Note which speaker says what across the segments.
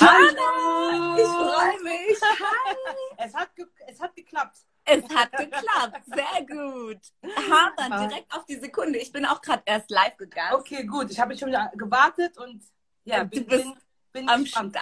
Speaker 1: Hallo!
Speaker 2: Ich freue mich. Hi.
Speaker 1: Es hat, es hat geklappt.
Speaker 2: Es hat geklappt. Sehr gut. Hammer, direkt auf die Sekunde. Ich bin auch gerade erst live gegangen.
Speaker 1: Okay, gut. Ich habe schon gewartet und ja,
Speaker 2: bin, bin, bin am Start.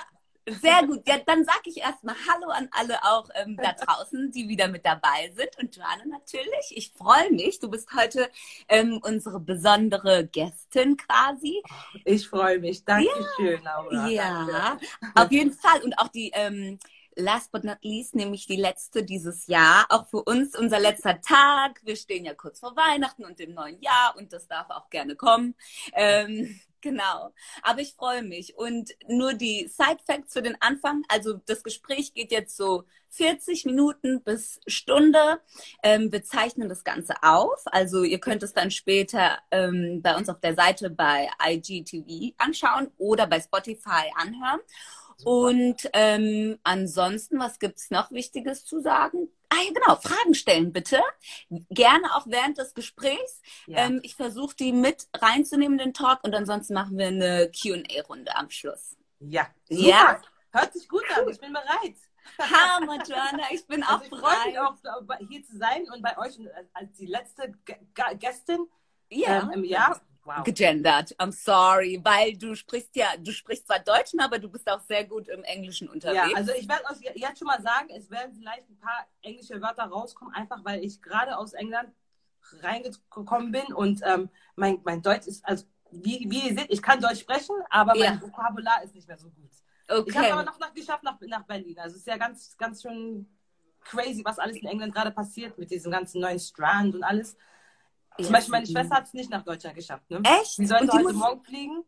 Speaker 2: Sehr gut. Ja, dann sage ich erstmal Hallo an alle auch ähm, da draußen, die wieder mit dabei sind. Und Joanne natürlich. Ich freue mich. Du bist heute ähm, unsere besondere Gästin quasi.
Speaker 1: Ich freue mich. Dankeschön,
Speaker 2: ja. Laura. Ja, Danke. auf jeden Fall. Und auch die ähm, last but not least, nämlich die letzte dieses Jahr. Auch für uns unser letzter Tag. Wir stehen ja kurz vor Weihnachten und dem neuen Jahr und das darf auch gerne kommen. Ähm, Genau. Aber ich freue mich. Und nur die Side Facts für den Anfang. Also das Gespräch geht jetzt so 40 Minuten bis Stunde. Ähm, wir zeichnen das Ganze auf. Also ihr könnt es dann später ähm, bei uns auf der Seite bei IGTV anschauen oder bei Spotify anhören. Und ähm, ansonsten, was gibt's noch Wichtiges zu sagen? Ah ja, genau, Fragen stellen bitte. Gerne auch während des Gesprächs. Ja. Ähm, ich versuche die mit reinzunehmen, den Talk, und ansonsten machen wir eine QA-Runde am Schluss.
Speaker 1: Ja, super. Ja? Hört sich gut an, ich bin bereit.
Speaker 2: Hammer, Joanna, ich bin also auch ich bereit.
Speaker 1: Ich freue mich auch, hier zu sein und bei euch als die letzte Gästin
Speaker 2: ja.
Speaker 1: ähm, im Jahr
Speaker 2: wow. gegendert. I'm sorry, weil du sprichst ja, du sprichst zwar Deutsch, aber du bist auch sehr gut im Englischen unterwegs.
Speaker 1: Ja, also ich werde euch jetzt schon mal sagen, es werden vielleicht ein paar englische Wörter rauskommen, einfach weil ich gerade aus England reingekommen bin und ähm, mein, mein Deutsch ist, also wie, wie ihr seht, ich kann Deutsch sprechen, aber mein ja. Vokabular ist nicht mehr so gut. Okay. Ich habe aber noch, noch geschafft nach, nach Berlin. Also es ist ja ganz, ganz schön crazy, was alles in England gerade passiert mit diesem ganzen neuen Strand und alles. Zum Beispiel meine Schwester hat es nicht nach Deutschland geschafft. Ne?
Speaker 2: Echt?
Speaker 1: Sie sollte heute muss... morgen fliegen.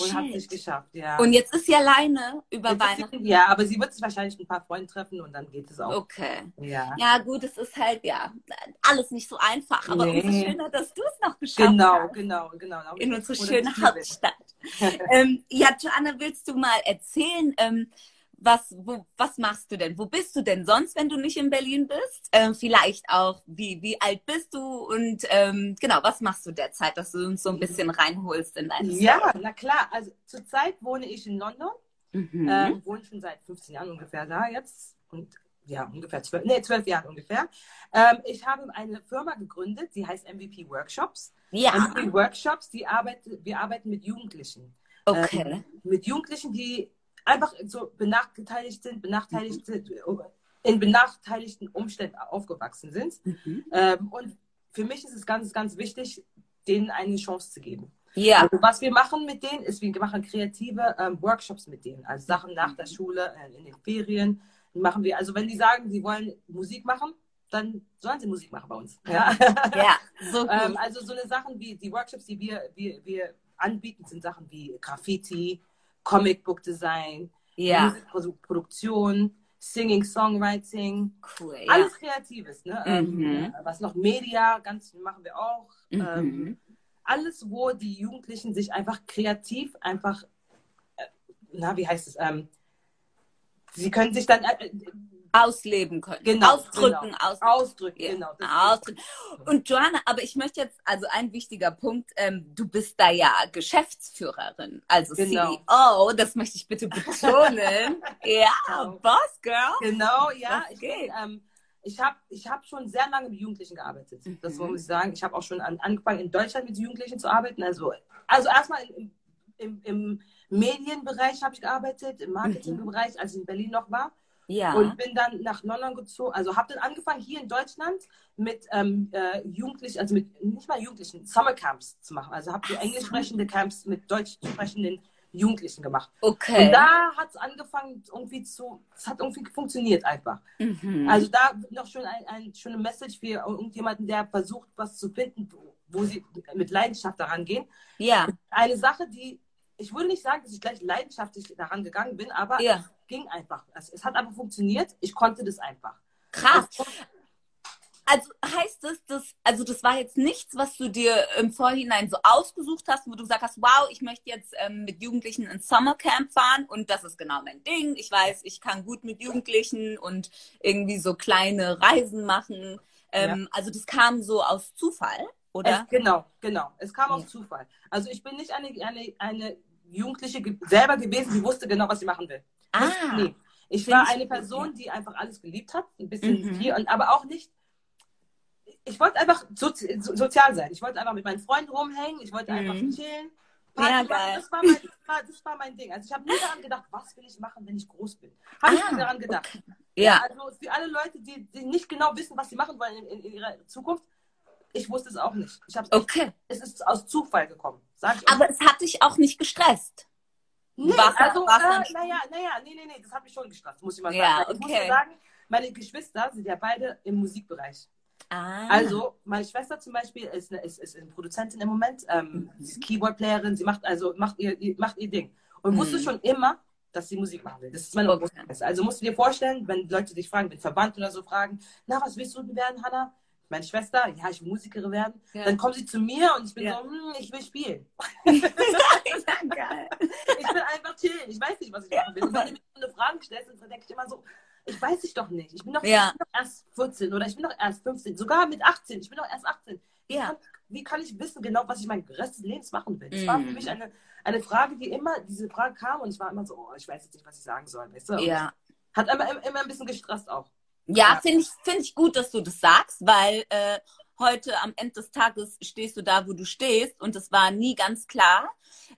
Speaker 1: Und hat es nicht geschafft, ja.
Speaker 2: Und jetzt ist sie alleine über jetzt Weihnachten.
Speaker 1: Sie, ja, aber sie wird sich wahrscheinlich ein paar Freunde treffen und dann geht es auch.
Speaker 2: Okay. Ja. Ja, gut, es ist halt, ja, alles nicht so einfach. Aber nee. umso schöner, dass du es noch geschafft
Speaker 1: genau,
Speaker 2: hast.
Speaker 1: Genau, genau, genau.
Speaker 2: In unsere schöne Hauptstadt. ähm, ja, Joanna, willst du mal erzählen, ähm, was, wo, was machst du denn? Wo bist du denn sonst, wenn du nicht in Berlin bist? Ähm, vielleicht auch, wie, wie alt bist du? Und ähm, genau, was machst du derzeit, dass du uns so ein bisschen reinholst in deine
Speaker 1: Ja, Story? na klar. Also zurzeit wohne ich in London. Mhm. Ähm, wohne schon seit 15 Jahren ungefähr da jetzt. Und ja, ungefähr zwölf, nee, zwölf Jahre ungefähr. Ähm, ich habe eine Firma gegründet, die heißt MVP Workshops.
Speaker 2: Ja.
Speaker 1: MVP Workshops, die arbeitet, wir arbeiten mit Jugendlichen.
Speaker 2: Okay.
Speaker 1: Ähm, mit Jugendlichen, die einfach so benachteiligt sind, benachteiligt sind, in benachteiligten Umständen aufgewachsen sind. Mhm. Ähm, und für mich ist es ganz, ganz wichtig, denen eine Chance zu geben.
Speaker 2: Ja.
Speaker 1: Also was wir machen mit denen, ist, wir machen kreative ähm, Workshops mit denen. Also Sachen nach der Schule, äh, in den Ferien machen wir. Also wenn die sagen, sie wollen Musik machen, dann sollen sie Musik machen bei uns.
Speaker 2: Ja, ja so
Speaker 1: ähm, Also so eine Sachen wie die Workshops, die wir, wir, wir anbieten, sind Sachen wie Graffiti, Comicbook Design,
Speaker 2: ja.
Speaker 1: Musikproduktion, Singing, Songwriting,
Speaker 2: cool,
Speaker 1: ja. alles Kreatives. Ne? Ähm, mhm. Ähm, was noch Media, ganz machen wir auch. Mhm. Ähm, alles, wo die Jugendlichen sich einfach kreativ einfach, äh, na, wie heißt es, ähm, sie können sich dann, äh,
Speaker 2: ausleben können. Genau, ausdrücken,
Speaker 1: genau.
Speaker 2: ausdrücken.
Speaker 1: Ausdrücken, ja. genau.
Speaker 2: Ausdrücken. Und Joanna, aber ich möchte jetzt, also ein wichtiger Punkt, ähm, du bist da ja Geschäftsführerin, also genau. CEO, das möchte ich bitte betonen. ja, genau. Boss Girl.
Speaker 1: Genau, ja. Ich, ähm, ich habe ich hab schon sehr lange mit Jugendlichen gearbeitet. Mhm. Das muss ich sagen. Ich habe auch schon an, angefangen, in Deutschland mit Jugendlichen zu arbeiten. Also, also erstmal im, im, im Medienbereich habe ich gearbeitet, im Marketingbereich, mhm. als ich in Berlin noch war.
Speaker 2: Ja.
Speaker 1: Und bin dann nach London gezogen. Also habe dann angefangen hier in Deutschland mit ähm, äh, Jugendlichen, also mit nicht mal Jugendlichen, Summercamps zu machen. Also habe so englisch sprechende Camps mit deutsch sprechenden Jugendlichen gemacht.
Speaker 2: Okay.
Speaker 1: Und da hat es angefangen irgendwie zu, es hat irgendwie funktioniert einfach. Mhm. Also da noch schon ein, ein, schon eine Message für irgendjemanden, der versucht, was zu finden, wo sie mit Leidenschaft daran gehen.
Speaker 2: Ja.
Speaker 1: Eine Sache, die ich würde nicht sagen, dass ich gleich leidenschaftlich daran gegangen bin, aber
Speaker 2: ja.
Speaker 1: Ging einfach. Es, es, hat einfach funktioniert. Ich konnte das einfach.
Speaker 2: Krass. Also heißt es, dass, also das war jetzt nichts, was du dir im Vorhinein so ausgesucht hast, wo du gesagt hast, wow, ich möchte jetzt ähm, mit Jugendlichen ins Summercamp fahren und das ist genau mein Ding. Ich weiß, ich kann gut mit Jugendlichen und irgendwie so kleine Reisen machen. Ähm, ja. Also das kam so aus Zufall, oder?
Speaker 1: Es, genau, genau. Es kam ja. aus Zufall. Also ich bin nicht eine, eine, eine Jugendliche selber gewesen, die wusste genau, was sie machen will.
Speaker 2: Ah,
Speaker 1: nee. Ich war eine Person, die einfach alles geliebt hat, ein bisschen
Speaker 2: Mhm.
Speaker 1: viel, und, aber auch nicht. Ich wollte einfach sozi so, sozial sein. Ich wollte einfach mit meinen Freunden rumhängen. Ich wollte einfach
Speaker 2: Mhm.
Speaker 1: chillen.
Speaker 2: Ja.
Speaker 1: Das war, mein, das, war, mein Ding. Also ich habe nie daran gedacht, was will ich machen, wenn ich groß bin. Habe ich
Speaker 2: Ah,
Speaker 1: nie daran gedacht.
Speaker 2: okay. Ja,
Speaker 1: Also für alle Leute, die, die nicht genau wissen, was sie machen wollen in, in, ihrer Zukunft, ich wusste es auch nicht. Ich hab's echt,
Speaker 2: okay.
Speaker 1: Es ist aus Zufall gekommen. Sag ich
Speaker 2: Aber es hat dich auch nicht gestresst.
Speaker 1: Nee,
Speaker 2: War's-
Speaker 1: also,
Speaker 2: war's
Speaker 1: äh, naja, naja, nee, nee, nee, das hat mich schon gestresst, muss ich mal sagen.
Speaker 2: Ja,
Speaker 1: Weil Ich muss
Speaker 2: okay.
Speaker 1: sagen, meine Geschwister sind ja beide im Musikbereich.
Speaker 2: Ah.
Speaker 1: Also, meine Schwester zum Beispiel ist eine, ist, ist eine Produzentin im Moment, ähm, sie ist Keyboard-Playerin, sie macht also macht ihr, macht ihr Ding. Und
Speaker 2: Mhm.
Speaker 1: wusste schon immer, dass sie Musik machen will. Das ist meine
Speaker 2: Okay.
Speaker 1: Also musst du dir vorstellen, wenn Leute dich fragen, wenn Verband oder so fragen, na, was willst du denn werden, Hannah? Meine Schwester, ja, ich will Musikerin werden.
Speaker 2: Ja.
Speaker 1: Dann kommen sie zu mir und ich bin
Speaker 2: Ja.
Speaker 1: so, hm, ich will spielen.
Speaker 2: ja, geil.
Speaker 1: Ich will einfach chillen. Ich weiß nicht, was ich machen will. Und wenn du mir so eine Frage stellst, dann denke ich immer so, ich weiß ich doch nicht. Ich bin doch,
Speaker 2: Ja.
Speaker 1: ich bin doch erst 14 oder ich bin doch erst 15, sogar mit 18. Ich bin doch erst 18. Wie, kann, wie kann ich wissen genau, was ich mein Rest des Lebens machen will? Das war für
Speaker 2: Mhm.
Speaker 1: mich eine, eine Frage, die immer, diese Frage kam und ich war immer so, oh, ich weiß jetzt nicht, was ich sagen soll. Weißt du?
Speaker 2: Ja.
Speaker 1: Hat immer, immer, immer ein bisschen gestresst auch.
Speaker 2: Ja,
Speaker 1: Ja.
Speaker 2: finde ich, find ich gut, dass du das sagst, weil äh, heute am Ende des Tages stehst du da, wo du stehst und das war nie ganz klar.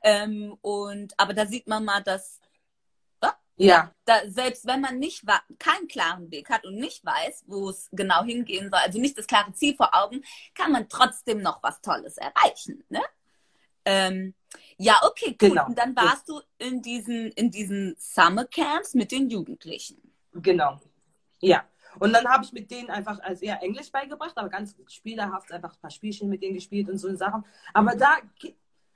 Speaker 2: Ähm, und aber da sieht man mal, dass
Speaker 1: Ja.
Speaker 2: da, selbst wenn man nicht keinen klaren Weg hat und nicht weiß, wo es genau hingehen soll, also nicht das klare Ziel vor Augen, kann man trotzdem noch was Tolles erreichen. Ne? Ähm, ja, okay, gut.
Speaker 1: Genau.
Speaker 2: Und dann warst du in diesen, in diesen Summer Camps mit den Jugendlichen.
Speaker 1: Genau. Ja. Und dann habe ich mit denen einfach als eher Englisch beigebracht, aber ganz spielerhaft einfach ein paar Spielchen mit denen gespielt und so Sachen. Aber da,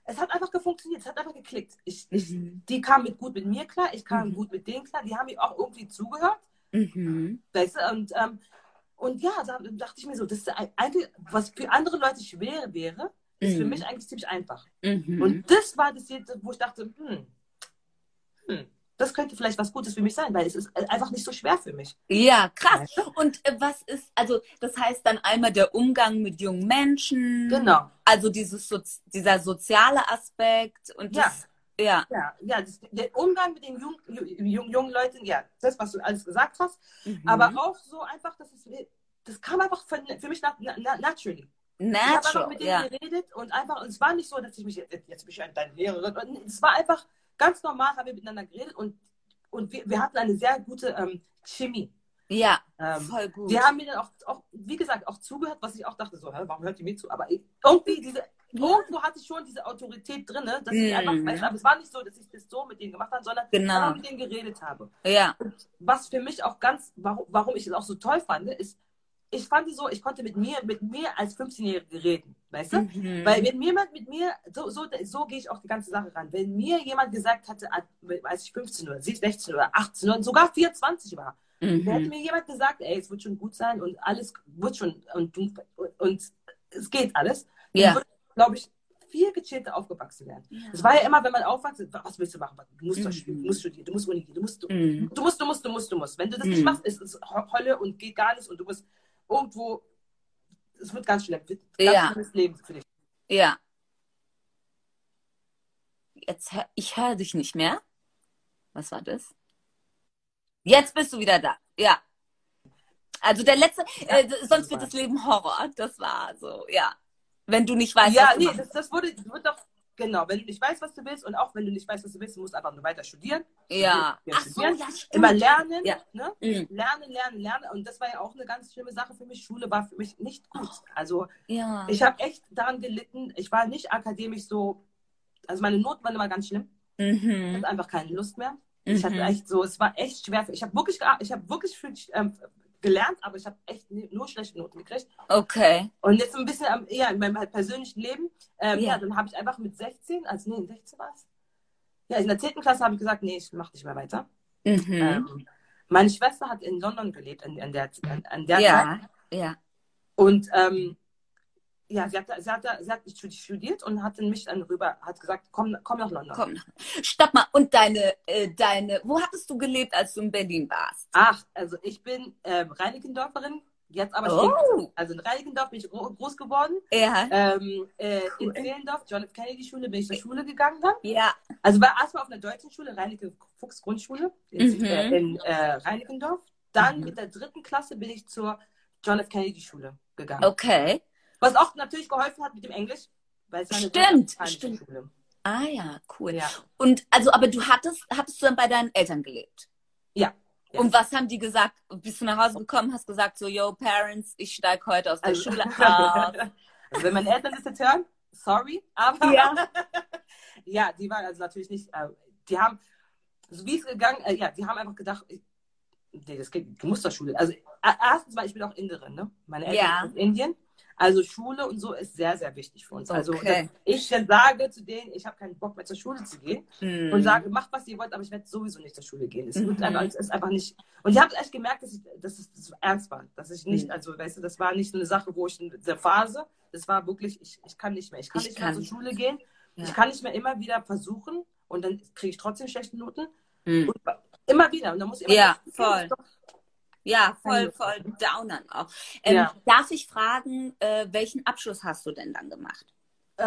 Speaker 1: es hat einfach funktioniert, es hat einfach geklickt. Ich, ich,
Speaker 2: Mhm.
Speaker 1: die kamen mit gut mit mir klar, ich kam
Speaker 2: Mhm.
Speaker 1: gut mit denen klar, die haben mir auch irgendwie zugehört,
Speaker 2: Mhm.
Speaker 1: weißt du, und, ähm, und ja, da dachte ich mir so, das ist eigentlich, was für andere Leute schwer wäre, ist für
Speaker 2: Mhm.
Speaker 1: mich eigentlich ziemlich einfach.
Speaker 2: Mhm.
Speaker 1: Und das war das, wo ich dachte, hm, hm, das könnte vielleicht was Gutes für mich sein, weil es ist einfach nicht so schwer für mich.
Speaker 2: Ja, krass. Und äh, was ist, also das heißt dann einmal der Umgang mit jungen Menschen,
Speaker 1: Genau.
Speaker 2: also dieses dieser soziale Aspekt und das, ja.
Speaker 1: Ja, ja das, der Umgang mit den jungen, jungen, jungen Leuten, ja, das, was du alles gesagt hast,
Speaker 2: Mhm.
Speaker 1: aber auch so einfach, dass es, das kam einfach für, für mich na, na, naturally. Ich habe einfach
Speaker 2: natural,
Speaker 1: mit denen
Speaker 2: ja.
Speaker 1: geredet und einfach, und es war nicht so, dass ich mich, jetzt, jetzt bin ich deine Lehrerin, es war einfach ganz normal, haben wir miteinander geredet und, und wir, wir hatten eine sehr gute ähm, Chemie.
Speaker 2: Ja,
Speaker 1: Ähm,
Speaker 2: voll gut.
Speaker 1: die haben mir dann auch, auch, wie gesagt, auch zugehört, was ich auch dachte, so, hä, warum hört die mir zu? Aber ich, irgendwie diese, irgendwo hatte ich schon diese Autorität drin, dass ich
Speaker 2: Mhm.
Speaker 1: einfach, weißt, du, aber es war nicht so, dass ich das so mit denen gemacht habe, sondern
Speaker 2: Genau.
Speaker 1: mit denen geredet habe.
Speaker 2: ja.
Speaker 1: Und was für mich auch ganz, warum, warum ich es auch so toll fand, ist, ich fand so, ich konnte mit mir, mit mir als 15-Jährige reden, weißt du?
Speaker 2: Mhm.
Speaker 1: Weil wenn jemand mit mir, so, so, so gehe ich auch die ganze Sache ran. Wenn mir jemand gesagt hatte, als ich 15 oder 16 oder 18 oder sogar 24 war,
Speaker 2: Mhm.
Speaker 1: da hätte mir jemand gesagt, ey, es wird schon gut sein und alles wird schon und, du, und es geht alles, dann
Speaker 2: Ja.
Speaker 1: würde, glaube ich, viel gechillter aufgewachsen werden.
Speaker 2: Ja.
Speaker 1: Es war ja immer, wenn man aufwächst, was willst du machen? Du musst doch
Speaker 2: Mhm.
Speaker 1: spielen, du musst studieren, du musst Uni gehen, du musst, du,
Speaker 2: Mhm.
Speaker 1: du musst, du musst, du musst, du musst. Wenn du das nicht
Speaker 2: Mhm.
Speaker 1: machst, ist es Hölle und geht gar nicht und du musst irgendwo, es wird ganz schlimm,
Speaker 2: Ja.
Speaker 1: ganz schlimmes Leben für dich.
Speaker 2: Ja. Jetzt hör, ich höre dich nicht mehr. Was war das? Jetzt bist du wieder da. Ja. Also der letzte, äh, sonst wird das Leben Horror. Das war so, ja. Wenn du nicht weißt,
Speaker 1: ja,
Speaker 2: was du
Speaker 1: nee, das, das wurde, wird doch, genau, wenn du nicht weißt, was du willst und auch wenn du nicht weißt, was du willst, du musst einfach nur weiter studieren.
Speaker 2: Ja.
Speaker 1: Studieren,
Speaker 2: Ach so,
Speaker 1: studieren.
Speaker 2: ja, stimmt.
Speaker 1: Immer lernen,
Speaker 2: Ja.
Speaker 1: ne?
Speaker 2: Mhm.
Speaker 1: lernen, lernen, lernen. Und das war ja auch eine ganz schlimme Sache für mich. Schule war für mich nicht gut. Also
Speaker 2: Ja.
Speaker 1: ich habe echt daran gelitten. Ich war nicht akademisch so, also meine Noten waren immer ganz schlimm. Ich
Speaker 2: Mhm.
Speaker 1: hatte einfach keine Lust mehr. Ich hatte
Speaker 2: Mhm.
Speaker 1: echt so, es war echt schwer. Ich habe wirklich, ich habe wirklich für, ähm, gelernt, aber ich habe echt nur schlechte Noten gekriegt.
Speaker 2: Okay.
Speaker 1: Und jetzt ein bisschen ähm, eher in meinem halt persönlichen Leben. Ähm,
Speaker 2: Ja.
Speaker 1: ja. dann habe ich einfach mit 16, also nee, 16 war es. Ja, in der 10. Klasse habe ich gesagt, nee, ich mache nicht mehr weiter.
Speaker 2: Mhm.
Speaker 1: Ähm, meine Schwester hat in London gelebt an, an der, an, an der Zeit.
Speaker 2: ja. Ja.
Speaker 1: Und ähm, ja, sie hat, sie, hat, sie hat studiert und hat mich dann rüber, hat gesagt, komm, komm nach London.
Speaker 2: Komm. Stopp mal. Und deine, äh, deine, wo hattest du gelebt, als du in Berlin warst?
Speaker 1: Ach, also ich bin ähm, Reinickendorferin, Jetzt aber
Speaker 2: Oh.
Speaker 1: Also in Reinickendorf bin ich gro- groß geworden.
Speaker 2: Ja.
Speaker 1: Ähm, äh,
Speaker 2: Cool.
Speaker 1: In Zehlendorf, John F. Kennedy Schule, bin ich zur Schule gegangen dann.
Speaker 2: Ja.
Speaker 1: Also war erstmal auf einer deutschen Schule, Reinecke Fuchs Grundschule in,
Speaker 2: Mhm.
Speaker 1: äh, in äh, Reinickendorf. Dann
Speaker 2: Mhm.
Speaker 1: mit der dritten Klasse bin ich zur John F. Kennedy Schule gegangen.
Speaker 2: Okay.
Speaker 1: Was auch natürlich geholfen hat mit dem Englisch, weil es
Speaker 2: Stimmt, stimmt.
Speaker 1: Schule.
Speaker 2: Ah ja, cool.
Speaker 1: Ja.
Speaker 2: Und also, aber du hattest, hattest du dann bei deinen Eltern gelebt?
Speaker 1: Ja. Ja.
Speaker 2: Und was haben die gesagt? Bist du nach Hause gekommen, hast gesagt so, yo, Parents, ich steige heute aus der
Speaker 1: Also,
Speaker 2: Schule aus.
Speaker 1: also wenn meine Eltern das jetzt hören, sorry, aber
Speaker 2: Ja.
Speaker 1: ja, die waren also natürlich nicht, äh, die haben, so wie es gegangen, äh, ja, die haben einfach gedacht, ich, nee, das geht, du musst zur Schule. Also äh, erstens mal, ich bin auch Inderin, ne? Meine Eltern
Speaker 2: Ja.
Speaker 1: sind aus Indien. Also Schule und so ist sehr, sehr wichtig für uns. Also
Speaker 2: Okay.
Speaker 1: dass ich sage zu denen, ich habe keinen Bock mehr zur Schule zu gehen
Speaker 2: Hm.
Speaker 1: und sage, macht was ihr wollt, aber ich werde sowieso nicht zur Schule gehen. Es, wird
Speaker 2: Mhm.
Speaker 1: einfach, es ist einfach nicht. Und ich habe echt gemerkt, dass, ich, dass es es ernst war. Dass ich nicht,
Speaker 2: Mhm.
Speaker 1: also weißt du, das war nicht so eine Sache, wo ich in der Phase, das war wirklich, ich, ich kann nicht mehr. Ich kann
Speaker 2: Ich
Speaker 1: nicht
Speaker 2: kann
Speaker 1: mehr zur. Schule gehen.
Speaker 2: Ja.
Speaker 1: Ich kann nicht mehr immer wieder versuchen und dann kriege ich trotzdem schlechte Noten.
Speaker 2: Hm.
Speaker 1: Und immer wieder. Und dann muss ich immer
Speaker 2: Ja, voll. Ja, voll, voll downern auch. Ähm,
Speaker 1: Ja.
Speaker 2: Darf ich fragen, äh, welchen Abschluss hast du denn dann gemacht?
Speaker 1: Äh,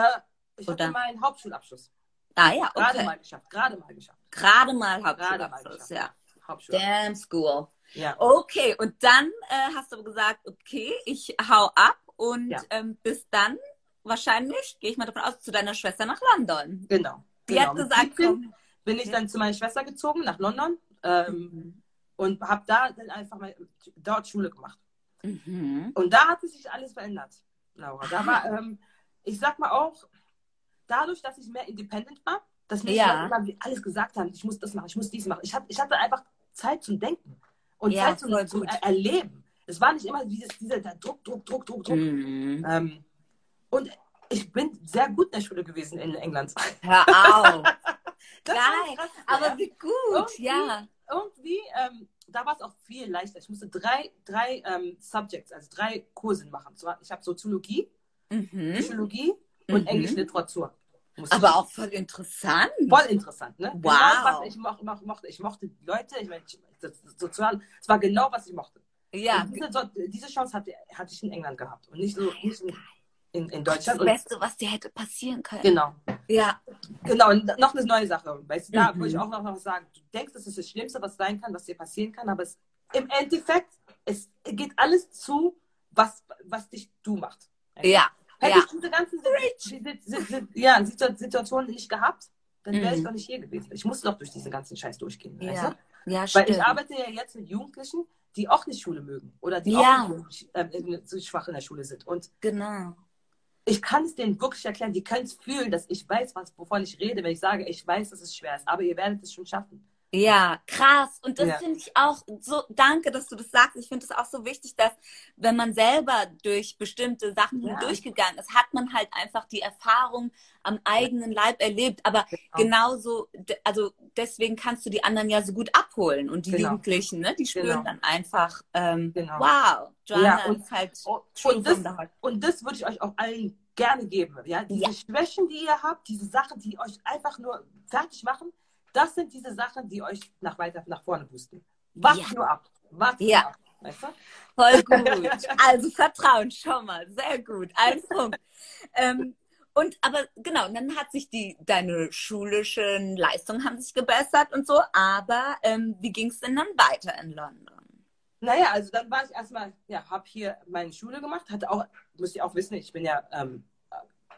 Speaker 1: ich
Speaker 2: Oder?
Speaker 1: hatte meinen Hauptschulabschluss.
Speaker 2: Ah ja,
Speaker 1: Gerade
Speaker 2: okay.
Speaker 1: mal geschafft. Gerade mal geschafft.
Speaker 2: Gerade mal
Speaker 1: Gerade
Speaker 2: Hauptschulabschluss, ja.
Speaker 1: Hauptschule.
Speaker 2: Damn school.
Speaker 1: Ja.
Speaker 2: Okay, und dann äh, hast du gesagt, okay, ich hau ab und
Speaker 1: Ja.
Speaker 2: ähm, bis dann wahrscheinlich, gehe ich mal davon aus, zu deiner Schwester nach London.
Speaker 1: Genau.
Speaker 2: Die
Speaker 1: genau.
Speaker 2: hat gesagt,
Speaker 1: 17
Speaker 2: komm.
Speaker 1: bin ich dann zu meiner Schwester gezogen nach London ähm, und habe da dann einfach mal dort Schule gemacht.
Speaker 2: Mhm.
Speaker 1: Und da hat sich alles verändert, Laura. Da war, ähm, ich sag mal auch, dadurch, dass ich mehr independent war, dass mir
Speaker 2: Ja.
Speaker 1: Immer alles gesagt haben, ich muss das machen, ich muss dies machen. Ich, hab, ich hatte einfach Zeit zum Denken und
Speaker 2: Ja,
Speaker 1: Zeit zum, zum er Erleben. Es war nicht immer dieses, dieser Druck, Druck, Druck, Druck, Druck.
Speaker 2: Mhm.
Speaker 1: Ähm, und ich bin sehr gut in der Schule gewesen in England.
Speaker 2: Hör auf. Geil. Aber wie gut,
Speaker 1: Irgendwie-
Speaker 2: ja.
Speaker 1: Irgendwie, ähm, da war es auch viel leichter. Ich musste drei, drei ähm, Subjects, also drei Kurse machen. Ich habe Soziologie,
Speaker 2: Mhm.
Speaker 1: Psychologie und
Speaker 2: Mhm.
Speaker 1: Englische Literatur.
Speaker 2: Aber
Speaker 1: ich-
Speaker 2: auch voll interessant.
Speaker 1: voll interessant, ne?
Speaker 2: Wow.
Speaker 1: Genau, was ich mo mo mochte. Ich mochte die Leute, ich meine, Sozial, es war genau, was ich mochte.
Speaker 2: Ja,
Speaker 1: diese, diese Chance hatte, hatte ich in England gehabt und nicht so nicht in, in, in
Speaker 2: das
Speaker 1: Deutschland. Und,
Speaker 2: Beste, was dir hätte passieren können.
Speaker 1: genau.
Speaker 2: Ja,
Speaker 1: Genau, und noch eine neue Sache. Weißt du, da
Speaker 2: Mhm.
Speaker 1: würde ich auch noch was sagen. Du denkst, das ist das Schlimmste, was sein kann, was dir passieren kann, aber es, im Endeffekt, es geht alles zu, was, was dich du macht.
Speaker 2: ja,
Speaker 1: Hätte
Speaker 2: ja.
Speaker 1: ich diese ganzen ja, Situ- Situationen nicht gehabt, dann wäre ich
Speaker 2: Mhm.
Speaker 1: doch nicht hier gewesen. Ich musste doch durch diesen ganzen Scheiß durchgehen. Weißt
Speaker 2: Ja,
Speaker 1: du?
Speaker 2: ja,
Speaker 1: Weil
Speaker 2: stimmt.
Speaker 1: ich arbeite ja jetzt mit Jugendlichen, die auch nicht Schule mögen oder die
Speaker 2: Ja.
Speaker 1: auch nicht, äh, so schwach in der Schule sind. Und
Speaker 2: Genau.
Speaker 1: Ich kann es denen wirklich erklären. Die können es fühlen, dass ich weiß, was, wovon ich rede, wenn ich sage, ich weiß, dass es schwer ist, aber ihr werdet es schon schaffen.
Speaker 2: Ja, krass. Und das
Speaker 1: Ja.
Speaker 2: finde ich auch so, danke, dass du das sagst. Ich finde es auch so wichtig, dass wenn man selber durch bestimmte Sachen
Speaker 1: Ja.
Speaker 2: hindurchgegangen ist, hat man halt einfach die Erfahrung am eigenen Leib erlebt. Aber genauso, de- also deswegen kannst du die anderen ja so gut abholen. Und die
Speaker 1: Genau.
Speaker 2: Jugendlichen, ne, die spüren
Speaker 1: Genau.
Speaker 2: dann einfach, ähm,
Speaker 1: Genau.
Speaker 2: wow, Joanna
Speaker 1: Ja, und-
Speaker 2: ist halt
Speaker 1: Und,
Speaker 2: true
Speaker 1: und, das, und das würde ich euch auch allen gerne geben. Ja? Diese. Schwächen, die ihr habt, diese Sachen, die euch einfach nur fertig machen, das sind diese Sachen, die euch nach weiter nach vorne boosten. Wart
Speaker 2: Ja.
Speaker 1: nur ab. Wart
Speaker 2: Ja.
Speaker 1: nur ab. Weißt du?
Speaker 2: Voll gut. Also Vertrauen schon mal. Sehr gut. Ein Punkt. Ähm, und aber genau, dann hat sich die, deine schulischen Leistungen haben sich gebessert und so, aber ähm, wie ging es denn dann weiter in London?
Speaker 1: Naja, also dann war ich erstmal, ja, habe hier meine Schule gemacht, hatte auch, müsst ihr auch wissen, ich bin ja ähm,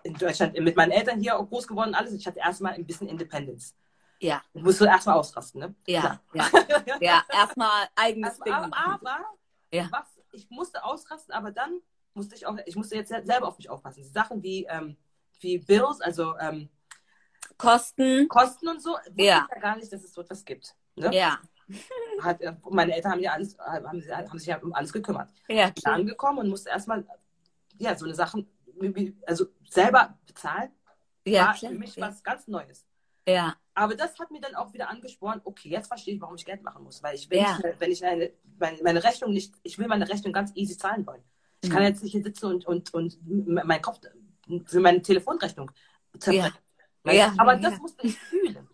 Speaker 1: in Deutschland mit meinen Eltern hier groß geworden, alles. Ich hatte erstmal ein bisschen Independence.
Speaker 2: Ja,
Speaker 1: Ich musste erstmal ausrasten, ne?
Speaker 2: ja, ja.
Speaker 1: Klar.
Speaker 2: Ja, erstmal eigenes
Speaker 1: Also,
Speaker 2: Ding
Speaker 1: aber, aber
Speaker 2: Ja.
Speaker 1: was, ich musste ausrasten, aber dann musste ich auch, ich musste jetzt selber auf mich aufpassen. Sachen wie, ähm, wie Bills, also ähm,
Speaker 2: Kosten,
Speaker 1: Kosten und so, wusste
Speaker 2: Ja.
Speaker 1: ich ja gar nicht, dass es so etwas gibt. Ne?
Speaker 2: ja.
Speaker 1: Hat, äh, meine Eltern haben, ja alles, haben, haben sich ja um alles gekümmert.
Speaker 2: Ja,
Speaker 1: Ich bin
Speaker 2: klar.
Speaker 1: angekommen und musste erstmal ja, so eine Sachen, wie- also selber bezahlen,
Speaker 2: Ja,
Speaker 1: war
Speaker 2: klar.
Speaker 1: für mich
Speaker 2: Ja.
Speaker 1: was ganz Neues.
Speaker 2: Ja,
Speaker 1: Aber das hat mir dann auch wieder angespornt, okay, jetzt verstehe ich, warum ich Geld machen muss. Weil ich, wenn
Speaker 2: Ja.
Speaker 1: ich, wenn ich eine, meine, meine Rechnung nicht, ich will meine Rechnung ganz easy zahlen wollen. Ich
Speaker 2: Mhm.
Speaker 1: kann jetzt nicht hier sitzen und, und, und meinen Kopf für meine Telefonrechnung zerbrechen.
Speaker 2: Ja. Ja,
Speaker 1: Aber das musste ich fühlen.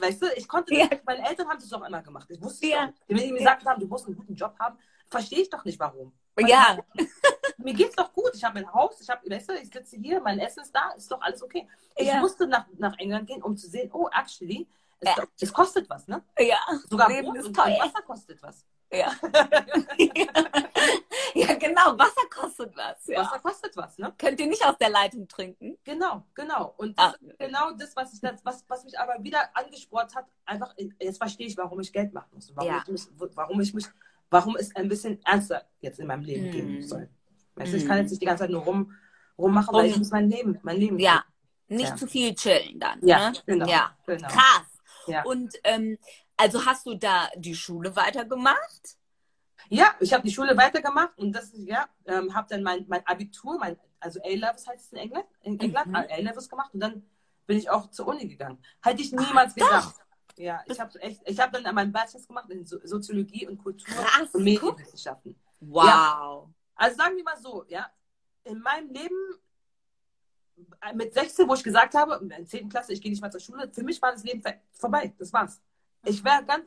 Speaker 1: Weißt du, ich konnte, das, meine Eltern haben das doch immer gemacht. Ich wusste
Speaker 2: Ja.
Speaker 1: doch. Wenn die mir gesagt haben, du musst einen guten Job haben, verstehe ich doch nicht warum.
Speaker 2: Ja.
Speaker 1: Mir geht's doch gut. Ich habe ein Haus, ich habe, weißt du, ich sitze hier, mein Essen ist da, ist doch alles okay. Ich
Speaker 2: Ja.
Speaker 1: musste nach, nach England gehen, um zu sehen, oh, actually, es,
Speaker 2: Ja.
Speaker 1: es kostet was, ne?
Speaker 2: Ja.
Speaker 1: Sogar
Speaker 2: Leben
Speaker 1: Brot
Speaker 2: ist
Speaker 1: und,
Speaker 2: teuer.
Speaker 1: Wasser kostet was.
Speaker 2: Ja. ja, genau. Wasser kostet was. Ja.
Speaker 1: Wasser kostet was, ne?
Speaker 2: Könnt ihr nicht aus der Leitung trinken?
Speaker 1: Genau, genau. Und das
Speaker 2: Ah.
Speaker 1: ist genau das, was, ich, das was, was mich aber wieder angespornt hat, einfach, jetzt verstehe ich, warum ich Geld machen muss. Warum,
Speaker 2: Ja.
Speaker 1: ich, mich, warum ich mich, warum es ein bisschen ernster jetzt in meinem Leben
Speaker 2: Mm.
Speaker 1: gehen soll. Weißt du, ich kann jetzt nicht die ganze Zeit nur rum, rummachen, weil ich muss mein Leben, mein Leben.
Speaker 2: Ja. Nicht
Speaker 1: Ja.
Speaker 2: zu viel chillen dann.
Speaker 1: Ja,
Speaker 2: ne?
Speaker 1: genau.
Speaker 2: Ja.
Speaker 1: genau.
Speaker 2: Krass.
Speaker 1: Ja.
Speaker 2: Und ähm, also hast du da die Schule weitergemacht?
Speaker 1: Ja, ich habe die Schule weitergemacht und das ist, ja, ähm, habe dann mein, mein Abitur, mein, also A-Levels heißt es in England, in England,
Speaker 2: Mhm.
Speaker 1: A-Levels gemacht und dann bin ich auch zur Uni gegangen. Hätte ich niemals
Speaker 2: doch.
Speaker 1: gedacht. Ja, ich habe echt, ich habe dann meinen Bachelor gemacht in so Soziologie und Kultur
Speaker 2: Krass,
Speaker 1: und Medienwissenschaften.
Speaker 2: Wow.
Speaker 1: Also sagen wir mal so, ja, in meinem Leben äh, mit 16, wo ich gesagt habe, in der 10. Klasse, ich gehe nicht mehr zur Schule, für mich war das Leben vorbei. Das war's. Ich wäre ganz,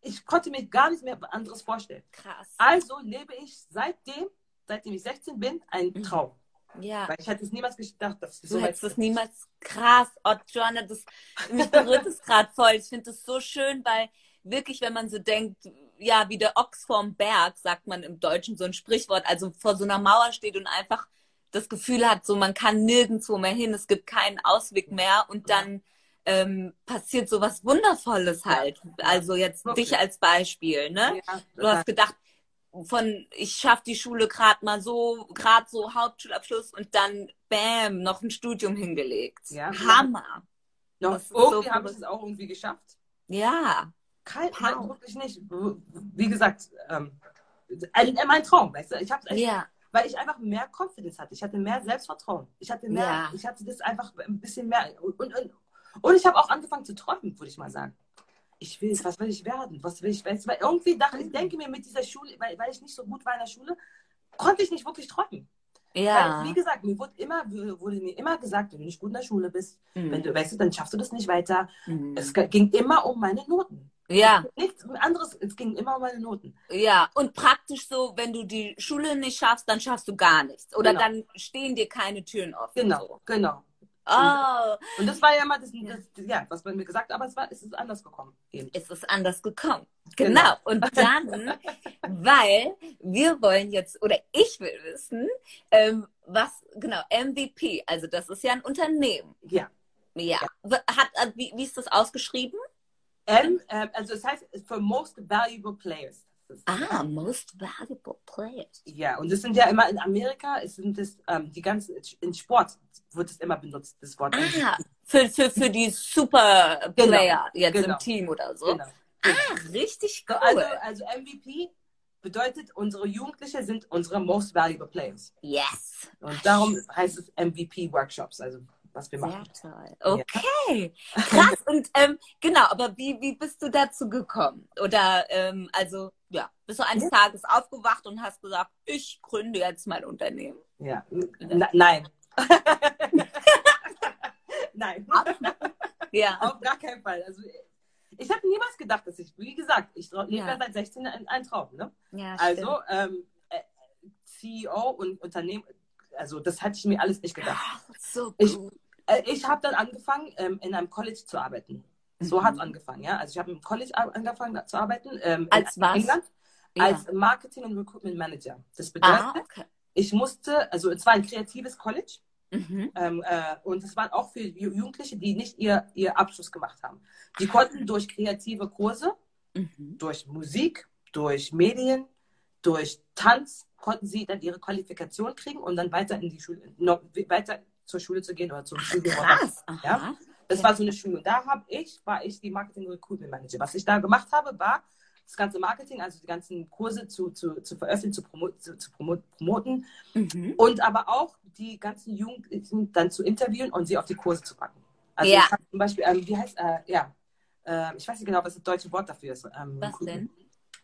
Speaker 1: ich konnte mir gar nicht mehr anderes vorstellen.
Speaker 2: Krass.
Speaker 1: Also lebe ich seitdem, seitdem ich 16 bin, einen
Speaker 2: Mhm.
Speaker 1: Traum.
Speaker 2: Ja.
Speaker 1: Weil ich hätte es niemals gedacht, dass es
Speaker 2: Du
Speaker 1: so
Speaker 2: hättest das niemals krass. Oh, Joanna, das, mich berührt es gerade voll. Ich finde das so schön, weil wirklich, wenn man so denkt, ja, wie der Ochs vorm Berg, sagt man im Deutschen so ein Sprichwort, also vor so einer Mauer steht und einfach das Gefühl hat, so man kann nirgendwo mehr hin, es gibt keinen Ausweg mehr und dann ähm, passiert so was Wundervolles halt. Also jetzt
Speaker 1: Wirklich.
Speaker 2: dich als Beispiel, ne?
Speaker 1: Ja,
Speaker 2: Du hast gedacht, von ich schaffe die Schule gerade mal so, gerade so Hauptschulabschluss und dann bam, noch ein Studium hingelegt.
Speaker 1: Ja.
Speaker 2: Hammer.
Speaker 1: noch,
Speaker 2: das ist so
Speaker 1: irgendwie habe ich es auch irgendwie geschafft.
Speaker 2: Ja.
Speaker 1: Kein,
Speaker 2: Wow.
Speaker 1: nein, wirklich nicht. Wie gesagt, ähm, ein, mein Traum, weißt du, ich habe echt
Speaker 2: Ja.
Speaker 1: weil ich einfach mehr Confidence hatte. Ich hatte mehr Selbstvertrauen. Ich hatte mehr,
Speaker 2: Ja.
Speaker 1: ich hatte das einfach ein bisschen mehr. Und, und, und ich habe auch angefangen zu träumen, würde ich mal sagen. Ich will, was will ich werden? Was will ich werden? Weil irgendwie dachte ich, denke mir mit dieser Schule, weil, weil ich nicht so gut war in der Schule, konnte ich nicht wirklich träumen.
Speaker 2: Ja.
Speaker 1: Weil, wie gesagt, mir wurde immer, wurde mir immer gesagt, wenn du nicht gut in der Schule bist,
Speaker 2: Mhm.
Speaker 1: wenn du weißt, du, dann schaffst du das nicht weiter.
Speaker 2: Mhm.
Speaker 1: Es ging immer um meine Noten.
Speaker 2: Ja,
Speaker 1: Nichts anderes, es ging immer um meine Noten.
Speaker 2: ja. Und praktisch so, wenn du die Schule nicht schaffst, dann schaffst du gar nichts. Oder
Speaker 1: Genau.
Speaker 2: dann stehen dir keine Türen offen.
Speaker 1: Genau,
Speaker 2: So.
Speaker 1: genau.
Speaker 2: Oh,
Speaker 1: Und das war ja immer das,
Speaker 2: Ja.
Speaker 1: das ja, was man mir gesagt hat, aber es, war, es ist anders gekommen. Eben.
Speaker 2: es ist anders gekommen.
Speaker 1: Genau.
Speaker 2: Genau. Und dann, weil wir wollen jetzt, oder ich will wissen, ähm, was, genau, MVP, also das ist ja ein Unternehmen.
Speaker 1: Ja.
Speaker 2: Ja. Hat, äh, wie, wie ist das ausgeschrieben?
Speaker 1: M, ähm, also es heißt for most valuable players.
Speaker 2: Ah, most valuable players.
Speaker 1: Ja, und das sind ja immer in Amerika, es sind das, ähm, die ganzen, in Sport wird es immer benutzt, das Wort.
Speaker 2: Ah, für, für, für die Super Player jetzt
Speaker 1: genau.
Speaker 2: im Team oder so.
Speaker 1: Genau.
Speaker 2: Ah, richtig cool.
Speaker 1: Also, also MVP bedeutet, unsere Jugendliche sind unsere most valuable players.
Speaker 2: yes.
Speaker 1: Und darum heißt es MVP Workshops, also was wir machen.
Speaker 2: Sehr toll. Okay. Krass. Und ähm, genau, aber wie, wie bist du dazu gekommen? Oder ähm, also, ja, bist du eines
Speaker 1: Ja.
Speaker 2: Tages aufgewacht und hast gesagt, ich gründe jetzt mein Unternehmen.
Speaker 1: Ja, N nein. nein.
Speaker 2: Ja.
Speaker 1: Auf gar keinen Fall. Also ich habe niemals gedacht, dass ich, wie gesagt, ich lebe
Speaker 2: Ja.
Speaker 1: ja. seit 16 ein, ein Traum. Ne?
Speaker 2: ja
Speaker 1: Also ähm, äh, CEO und Unternehmen, also das hatte ich mir alles nicht gedacht.
Speaker 2: so
Speaker 1: Ich-
Speaker 2: gut.
Speaker 1: Äh, ich habe dann angefangen, ähm, in einem College zu arbeiten. So
Speaker 2: Mhm.
Speaker 1: hat es angefangen, ja. Also ich habe im College angefangen zu arbeiten. Ähm,
Speaker 2: Als
Speaker 1: in
Speaker 2: was?
Speaker 1: England.
Speaker 2: Ja.
Speaker 1: Als Marketing- und Recruitment Manager. Das bedeutet,
Speaker 2: ah, okay.
Speaker 1: ich musste, also es war ein kreatives College.
Speaker 2: Mhm.
Speaker 1: Ähm, äh, und es waren auch für Ju- Jugendliche, die nicht ihr, ihr Abschluss gemacht haben. Die konnten durch kreative Kurse,
Speaker 2: Mhm.
Speaker 1: durch Musik, durch Medien, durch Tanz, konnten sie dann ihre Qualifikation kriegen und dann weiter in die Schule, noch weiter zur Schule zu gehen oder zum Studium. oder
Speaker 2: Krass. Aha.
Speaker 1: Ja? Das war so eine Schule. Und da habe ich, war ich die Marketing Recruitment Manager. Was ich da gemacht habe, war das ganze Marketing, also die ganzen Kurse zu, zu, zu veröffentlichen, zu, promo zu, zu promo promoten
Speaker 2: Mhm.
Speaker 1: und aber auch die ganzen Jugendlichen dann zu interviewen und sie auf die Kurse zu packen. Also
Speaker 2: Ja.
Speaker 1: ich habe zum Beispiel, ähm, wie heißt, äh, ja, äh, ich weiß nicht genau, was das deutsche Wort dafür ist. Ähm,
Speaker 2: Was denn?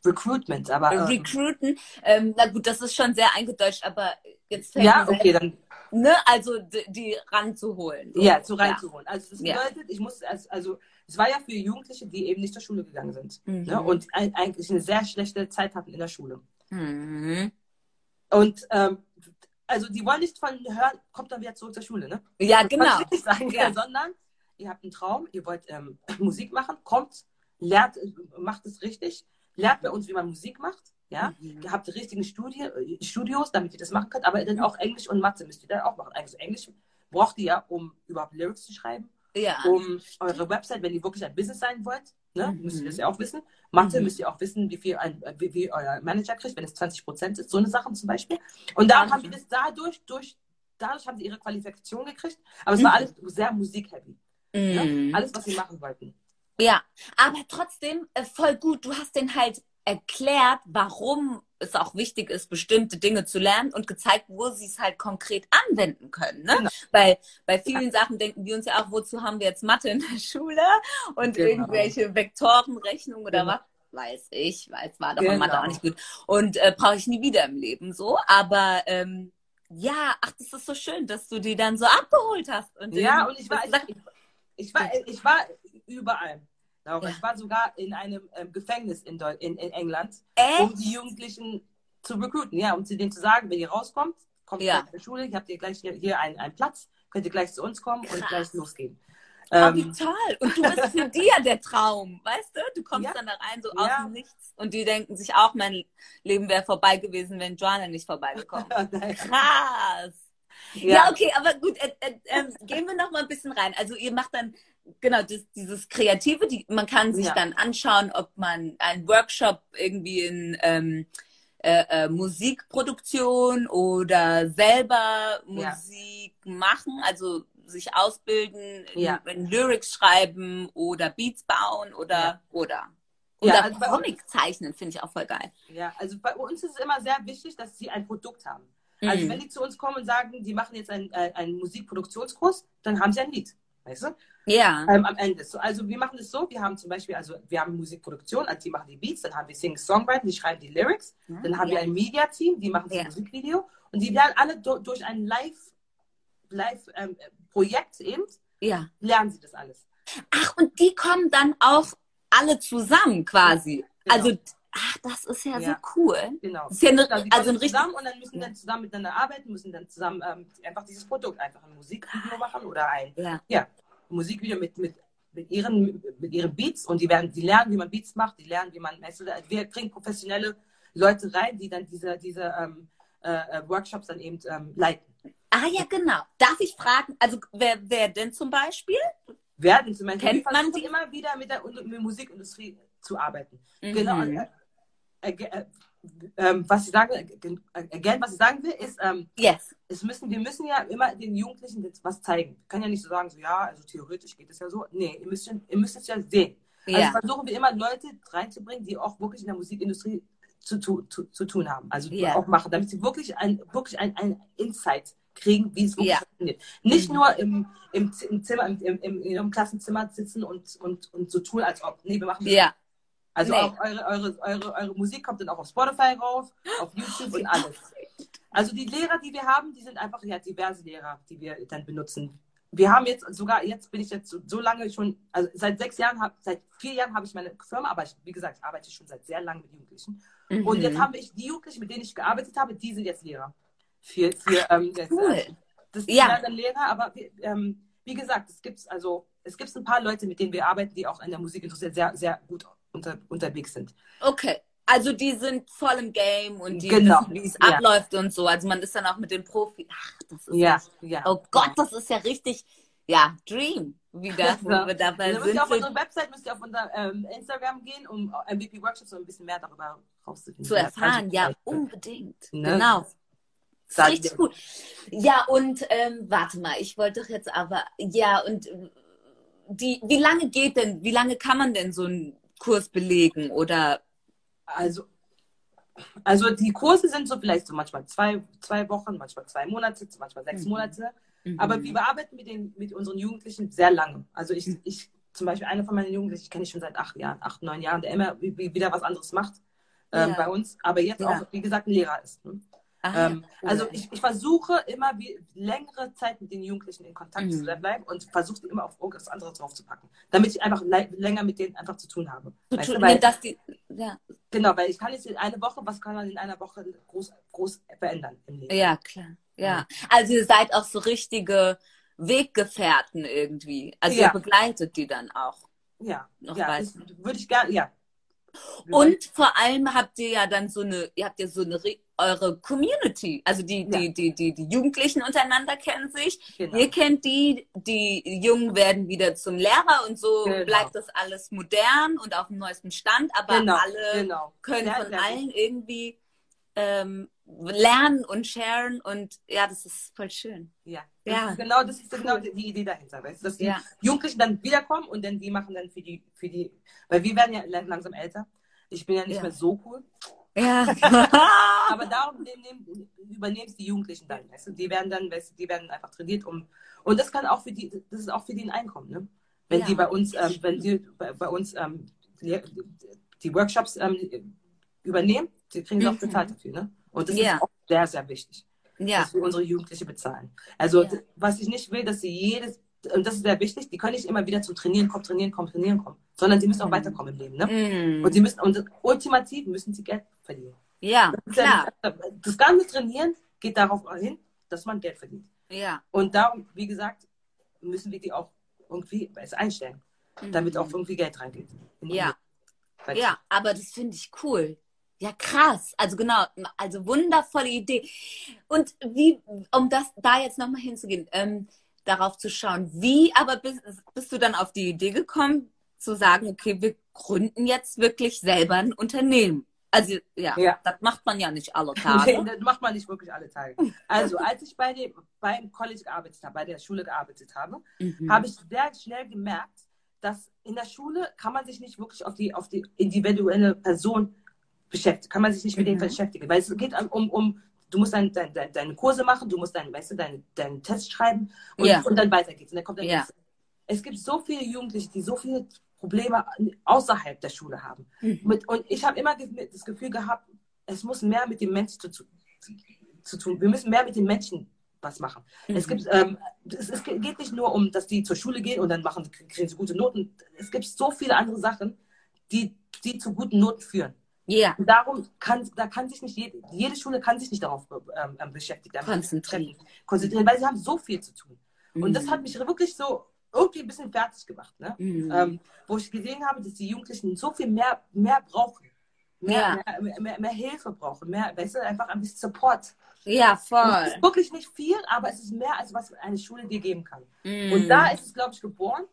Speaker 1: Recruitment, aber. ähm,
Speaker 2: Recruiten. Ähm, na gut, das ist schon sehr eingedeutscht, aber jetzt fällt
Speaker 1: ja, okay, dann
Speaker 2: ne, also die, die ranzuholen.
Speaker 1: Ja, zu reinzuholen. Also das
Speaker 2: Ja.
Speaker 1: bedeutet, ich musste, also, es war ja für Jugendliche, die eben nicht zur Schule gegangen sind
Speaker 2: Mhm.
Speaker 1: ne, und eigentlich eine sehr schlechte Zeit hatten in der Schule.
Speaker 2: Mhm.
Speaker 1: Und ähm, also die wollen nicht von hören, kommt dann wieder zurück zur Schule, ne?
Speaker 2: Ja,
Speaker 1: Das
Speaker 2: genau.
Speaker 1: nicht sagen,
Speaker 2: Ja.
Speaker 1: sondern ihr habt einen Traum, ihr wollt ähm, Musik machen, kommt, lernt, macht es richtig, lernt bei uns, wie man Musik macht, ja?
Speaker 2: Mhm.
Speaker 1: Ihr habt die richtigen Studi äh, Studios, damit ihr das machen könnt, aber dann auch Englisch und Mathe müsst ihr dann auch machen. Also Englisch braucht ihr ja, um überhaupt Lyrics zu schreiben,
Speaker 2: Ja.
Speaker 1: um eure Website, wenn ihr wirklich ein Business sein wollt, ne,
Speaker 2: Mhm.
Speaker 1: müsst ihr das ja auch wissen. Mathe
Speaker 2: Mhm.
Speaker 1: müsst ihr auch wissen, wie viel ein, wie, wie euer Manager kriegt, wenn es 20 Prozent ist, so eine Sache zum Beispiel. Und da haben die das dadurch, durch, dadurch haben sie ihre Qualifikation gekriegt, aber es war
Speaker 2: Mhm.
Speaker 1: alles sehr musikheavy. Ne?
Speaker 2: Mhm.
Speaker 1: Alles, was sie machen wollten.
Speaker 2: Ja, aber trotzdem äh, voll gut. Du hast den halt erklärt, warum es auch wichtig ist, bestimmte Dinge zu lernen und gezeigt, wo sie es halt konkret anwenden können. Ne?
Speaker 1: Genau.
Speaker 2: Weil bei vielen Sachen denken wir uns ja auch, wozu haben wir jetzt Mathe in der Schule und
Speaker 1: Genau.
Speaker 2: irgendwelche Vektorenrechnungen oder
Speaker 1: Genau.
Speaker 2: was? Weiß ich, weiß, war doch
Speaker 1: Genau.
Speaker 2: Mathe auch nicht gut. Und äh, brauche ich nie wieder im Leben so. Aber ähm, ja, ach, das ist so schön, dass du die dann so abgeholt hast. Und
Speaker 1: Ja, und ich war, ich, ich, war, ich war überall. Laura.
Speaker 2: Ja.
Speaker 1: Ich war sogar in einem ähm, Gefängnis in, Deu in, in England,
Speaker 2: Echt?
Speaker 1: um die Jugendlichen zu recruiten. Ja, um zu denen zu sagen, wenn ihr rauskommt, kommt
Speaker 2: Ja.
Speaker 1: der Schule, ihr habt ihr gleich hier, hier einen, einen Platz, könnt ihr gleich zu uns kommen und
Speaker 2: Krass.
Speaker 1: gleich losgehen.
Speaker 2: Oh, wie
Speaker 1: Ähm,
Speaker 2: toll. Und du bist für die ja der Traum, weißt du? Du kommst
Speaker 1: Ja.
Speaker 2: dann da rein, so
Speaker 1: Ja.
Speaker 2: aus dem Nichts. Und die denken sich auch, mein Leben wäre vorbei gewesen, wenn Joanna nicht vorbeigekommen wäre. Krass. Ja,
Speaker 1: ja,
Speaker 2: okay, aber gut, äh, äh, ähm, gehen wir noch mal ein bisschen rein. Also ihr macht dann, genau, das, dieses Kreative, die, man kann sich
Speaker 1: Ja.
Speaker 2: dann anschauen, ob man einen Workshop irgendwie in ähm, äh, äh, Musikproduktion oder selber
Speaker 1: Ja.
Speaker 2: Musik machen, also sich ausbilden, in,
Speaker 1: Ja.
Speaker 2: in Lyrics schreiben oder Beats bauen oder
Speaker 1: Ja.
Speaker 2: oder.
Speaker 1: Ja,
Speaker 2: Oder
Speaker 1: also
Speaker 2: Comic zeichnen, finde ich auch voll geil.
Speaker 1: ja, also bei uns ist es immer sehr wichtig, dass sie ein Produkt haben. Also
Speaker 2: Mhm.
Speaker 1: wenn die zu uns kommen und sagen, die machen jetzt einen, äh, einen Musikproduktionskurs, dann haben sie ein Lied. Weißt du?
Speaker 2: Ja.
Speaker 1: Ähm, am Ende. So, also wir machen es so, wir haben zum Beispiel, also wir haben Musikproduktion, also die machen die Beats, dann haben wir Sing-Songwriting, die schreiben die Lyrics, dann haben
Speaker 2: ja.
Speaker 1: wir ein Media-Team, die machen das
Speaker 2: Ja.
Speaker 1: Musikvideo und die werden alle do, durch ein Live- Live-Projekt eben,
Speaker 2: ja.
Speaker 1: lernen sie das alles.
Speaker 2: Ach, und die kommen dann auch alle zusammen quasi.
Speaker 1: Genau.
Speaker 2: Also, ach, das ist ja,
Speaker 1: Ja.
Speaker 2: so cool.
Speaker 1: Genau.
Speaker 2: Das ist ja eine,
Speaker 1: Also,
Speaker 2: also ein richtig.
Speaker 1: zusammen und dann müssen dann zusammen miteinander arbeiten, müssen dann zusammen ähm, einfach dieses Produkt, einfach ein Musikvideo machen oder ein
Speaker 2: Ja.
Speaker 1: Musikvideo mit, mit, mit, ihren, mit ihren Beats und die werden, die lernen, wie man Beats macht, die lernen, wie man, weißt du, wir kriegen professionelle Leute rein, die dann diese, diese ähm, äh, äh, Workshops dann eben ähm, leiten.
Speaker 2: Ah ja, genau. Darf ich fragen, also wer, wer denn zum Beispiel?
Speaker 1: Werden zum Beispiel,
Speaker 2: Kennt man die?
Speaker 1: immer wieder mit der, mit der Musikindustrie zu arbeiten.
Speaker 2: Mhm.
Speaker 1: Genau. Äh, äh, äh, ähm, was ich sage, äh, again, was ich sagen will, ist, ähm,
Speaker 2: Yes.
Speaker 1: es müssen, wir müssen ja immer den Jugendlichen jetzt was zeigen. Ich kann ja nicht so sagen, so ja, also theoretisch geht es ja so. Nee, ihr müsst, ihr müsst es ja sehen. Also
Speaker 2: Ja.
Speaker 1: versuchen wir immer Leute reinzubringen, die auch wirklich in der Musikindustrie zu, zu, zu tun haben. Also die
Speaker 2: Ja.
Speaker 1: auch machen, damit sie wirklich ein, wirklich ein, ein Insight kriegen, wie es wirklich
Speaker 2: Ja.
Speaker 1: funktioniert. Nicht
Speaker 2: Mhm.
Speaker 1: nur im, im, im Zimmer, im, im, im, im Klassenzimmer sitzen und, und, und so tun, als ob, nee, wir machen das
Speaker 2: Ja.
Speaker 1: Also
Speaker 2: Nee.
Speaker 1: auch eure, eure, eure, eure Musik kommt dann auch auf Spotify rauf, auf YouTube und alles. Also die Lehrer, die wir haben, die sind einfach ja diverse Lehrer, die wir dann benutzen. Wir haben jetzt sogar, jetzt bin ich jetzt so, so lange schon, also seit sechs Jahren, hab, seit vier Jahren habe ich meine Firma, aber ich, wie gesagt, ich arbeite schon seit sehr lange mit Jugendlichen. Und
Speaker 2: Mhm.
Speaker 1: jetzt haben wir die Jugendlichen, mit denen ich gearbeitet habe, die sind jetzt Lehrer. Für, für, ähm, jetzt,
Speaker 2: cool.
Speaker 1: äh, das
Speaker 2: Ja.
Speaker 1: sind dann Lehrer, aber ähm, wie gesagt, es gibt also es gibt ein paar Leute, mit denen wir arbeiten, die auch in der Musikindustrie sehr, sehr gut unter, unterwegs sind.
Speaker 2: Okay. Also die sind voll im Game und die
Speaker 1: Genau.
Speaker 2: wissen, wie es
Speaker 1: Ja.
Speaker 2: abläuft und so. Also man ist dann auch mit den Profis. Ach, das ist
Speaker 1: Ja, ja.
Speaker 2: Oh Gott, das ist ja richtig, ja, Dream wieder, wo
Speaker 1: Ja.
Speaker 2: wir dabei
Speaker 1: Also müsst
Speaker 2: sind.
Speaker 1: ihr auf unsere Website, müsst ihr auf unser ähm, Instagram gehen, um MVP Workshops so ein bisschen mehr darüber rauszufinden.
Speaker 2: zu erfahren, ja, unbedingt.
Speaker 1: Ne?
Speaker 2: Genau. Das richtig gut. Ja, und ähm, warte mal, ich wollte doch jetzt aber, ja, und äh, die, wie lange geht denn, wie lange kann man denn so einen Kurs belegen? Oder
Speaker 1: Also, also die Kurse sind so vielleicht so manchmal zwei, zwei Wochen, manchmal zwei Monate, manchmal sechs
Speaker 2: Mhm.
Speaker 1: Monate. Aber wir arbeiten mit, den, mit unseren Jugendlichen sehr lange. Also ich, ich zum Beispiel eine von meinen Jugendlichen, ich kenne ich schon seit acht Jahren, acht, neun Jahren, der immer wie- wie- wieder was anderes macht ähm,
Speaker 2: Ja.
Speaker 1: bei uns, aber jetzt
Speaker 2: Ja.
Speaker 1: auch, wie gesagt, ein Lehrer ist. Ne?
Speaker 2: Ah,
Speaker 1: Ähm,
Speaker 2: cool.
Speaker 1: also ich, ich versuche immer wie, längere Zeit mit den Jugendlichen in Kontakt
Speaker 2: Mhm.
Speaker 1: zu bleiben und versuche immer auf irgendwas anderes draufzupacken, damit ich einfach länger mit denen einfach zu tun habe.
Speaker 2: so
Speaker 1: Weißt
Speaker 2: tun,
Speaker 1: weil,
Speaker 2: dass die, ja,
Speaker 1: genau, weil ich kann jetzt in eine Woche, was kann man in einer Woche groß groß verändern im Leben.
Speaker 2: Ja, klar. Ja. Also ihr seid auch so richtige Weggefährten irgendwie. Also
Speaker 1: Ja.
Speaker 2: ihr begleitet die dann auch.
Speaker 1: Ja,
Speaker 2: Noch
Speaker 1: ja, das würde ich gerne, ja.
Speaker 2: Und vor allem habt ihr ja dann so eine, ihr habt ja so eine eure Community. Also die,
Speaker 1: Ja.
Speaker 2: die, die, die, die Jugendlichen untereinander kennen sich.
Speaker 1: Genau.
Speaker 2: Ihr kennt die, die Jungen werden wieder zum Lehrer und so
Speaker 1: Genau.
Speaker 2: bleibt das alles modern und auf dem neuesten Stand, aber
Speaker 1: genau,
Speaker 2: alle
Speaker 1: genau.
Speaker 2: können
Speaker 1: Sehr,
Speaker 2: von allen irgendwie ähm, lernen und sharen und ja, das ist voll schön.
Speaker 1: Ja,
Speaker 2: Ja.
Speaker 1: Genau, das ist genau die Idee dahinter, weißt du? Dass die
Speaker 2: Ja.
Speaker 1: Jugendlichen dann wiederkommen und dann die machen dann für die, für die, weil wir werden ja langsam älter. Ich bin ja nicht
Speaker 2: Ja.
Speaker 1: mehr so cool.
Speaker 2: Ja.
Speaker 1: Aber darum nehmen, nehmen, übernehmen es die Jugendlichen dann, weißt du? Die werden dann, weißt du, die werden einfach trainiert um. Und das kann auch für die, das ist auch für die ein Einkommen, ne? Wenn
Speaker 2: Ja.
Speaker 1: die bei uns, ähm, wenn die bei, bei uns ähm, die, die Workshops ähm, übernehmen, die kriegen sie auch
Speaker 2: Mhm.
Speaker 1: bezahlt dafür, ne? Und das
Speaker 2: Ja.
Speaker 1: ist auch sehr, sehr wichtig.
Speaker 2: ja.
Speaker 1: dass wir unsere Jugendliche bezahlen. Also was ich nicht will, dass sie jedes, und das ist sehr wichtig, die können nicht immer wieder zum Trainieren kommen, trainieren kommen, trainieren kommen, sondern die müssen auch
Speaker 2: Mhm.
Speaker 1: weiterkommen im Leben. Ne?
Speaker 2: Mm.
Speaker 1: Und sie müssen, und ultimativ müssen sie Geld verdienen.
Speaker 2: Ja,
Speaker 1: Das, ja
Speaker 2: klar.
Speaker 1: nicht- das ganze Trainieren geht darauf hin, dass man Geld verdient.
Speaker 2: Ja.
Speaker 1: Und darum, wie gesagt, müssen wir die auch irgendwie einstellen, damit auch irgendwie Geld reingeht.
Speaker 2: Mhm. Ja. Ja, aber das finde ich cool. Ja, krass. Also genau, also wundervolle Idee. Und wie, um das da jetzt nochmal hinzugehen, ähm, darauf zu schauen, wie aber bist, bist du dann auf die Idee gekommen, zu sagen, okay, wir gründen jetzt wirklich selber ein Unternehmen. Also ja,
Speaker 1: Ja.
Speaker 2: das macht man ja nicht alle
Speaker 1: Nee,
Speaker 2: Tage.
Speaker 1: das macht man nicht wirklich alle Tage. Also, als ich bei dem, beim College gearbeitet habe, bei der Schule gearbeitet habe,
Speaker 2: Mhm.
Speaker 1: habe ich sehr schnell gemerkt, dass in der Schule kann man sich nicht wirklich auf die, auf die individuelle Person beschäftigen, kann man sich nicht mit
Speaker 2: Mhm.
Speaker 1: denen beschäftigen, weil es geht um, um du musst dein, dein, dein, deine Kurse machen, du musst dein, weißt du, deinen deinen Test schreiben und,
Speaker 2: Ja.
Speaker 1: und dann weiter geht's. Und dann kommt der nächste. Es gibt so viele Jugendliche, die so viele Probleme außerhalb der Schule haben.
Speaker 2: Mhm.
Speaker 1: Mit, und ich habe immer das Gefühl gehabt, es muss mehr mit dem Menschen zu, zu, tun. Wir müssen mehr mit den Menschen was machen. Es,
Speaker 2: Mhm.
Speaker 1: gibt, ähm, es, es geht nicht nur um, dass die zur Schule gehen und dann machen, kriegen sie gute Noten. Es gibt so viele andere Sachen, die, die zu guten Noten führen.
Speaker 2: Ja,
Speaker 1: Und darum kann, da kann sich nicht jede, jede Schule kann sich nicht darauf ähm, ähm, beschäftigen.
Speaker 2: Konzentrieren.
Speaker 1: konzentrieren, weil sie haben so viel zu tun. Und das
Speaker 2: Mhm.
Speaker 1: hat mich wirklich so irgendwie ein bisschen fertig gemacht, ne?
Speaker 2: Mhm.
Speaker 1: ähm, wo ich gesehen habe, dass die Jugendlichen so viel mehr, mehr brauchen. Mehr,
Speaker 2: Ja.
Speaker 1: mehr, mehr, mehr Hilfe brauchen, mehr, weißt du, einfach ein bisschen Support.
Speaker 2: ja,
Speaker 1: Und Es
Speaker 2: voll.
Speaker 1: ist wirklich nicht viel, aber es ist mehr, als was eine Schule dir geben kann.
Speaker 2: Mhm.
Speaker 1: Und da ist es, glaube ich, geboren,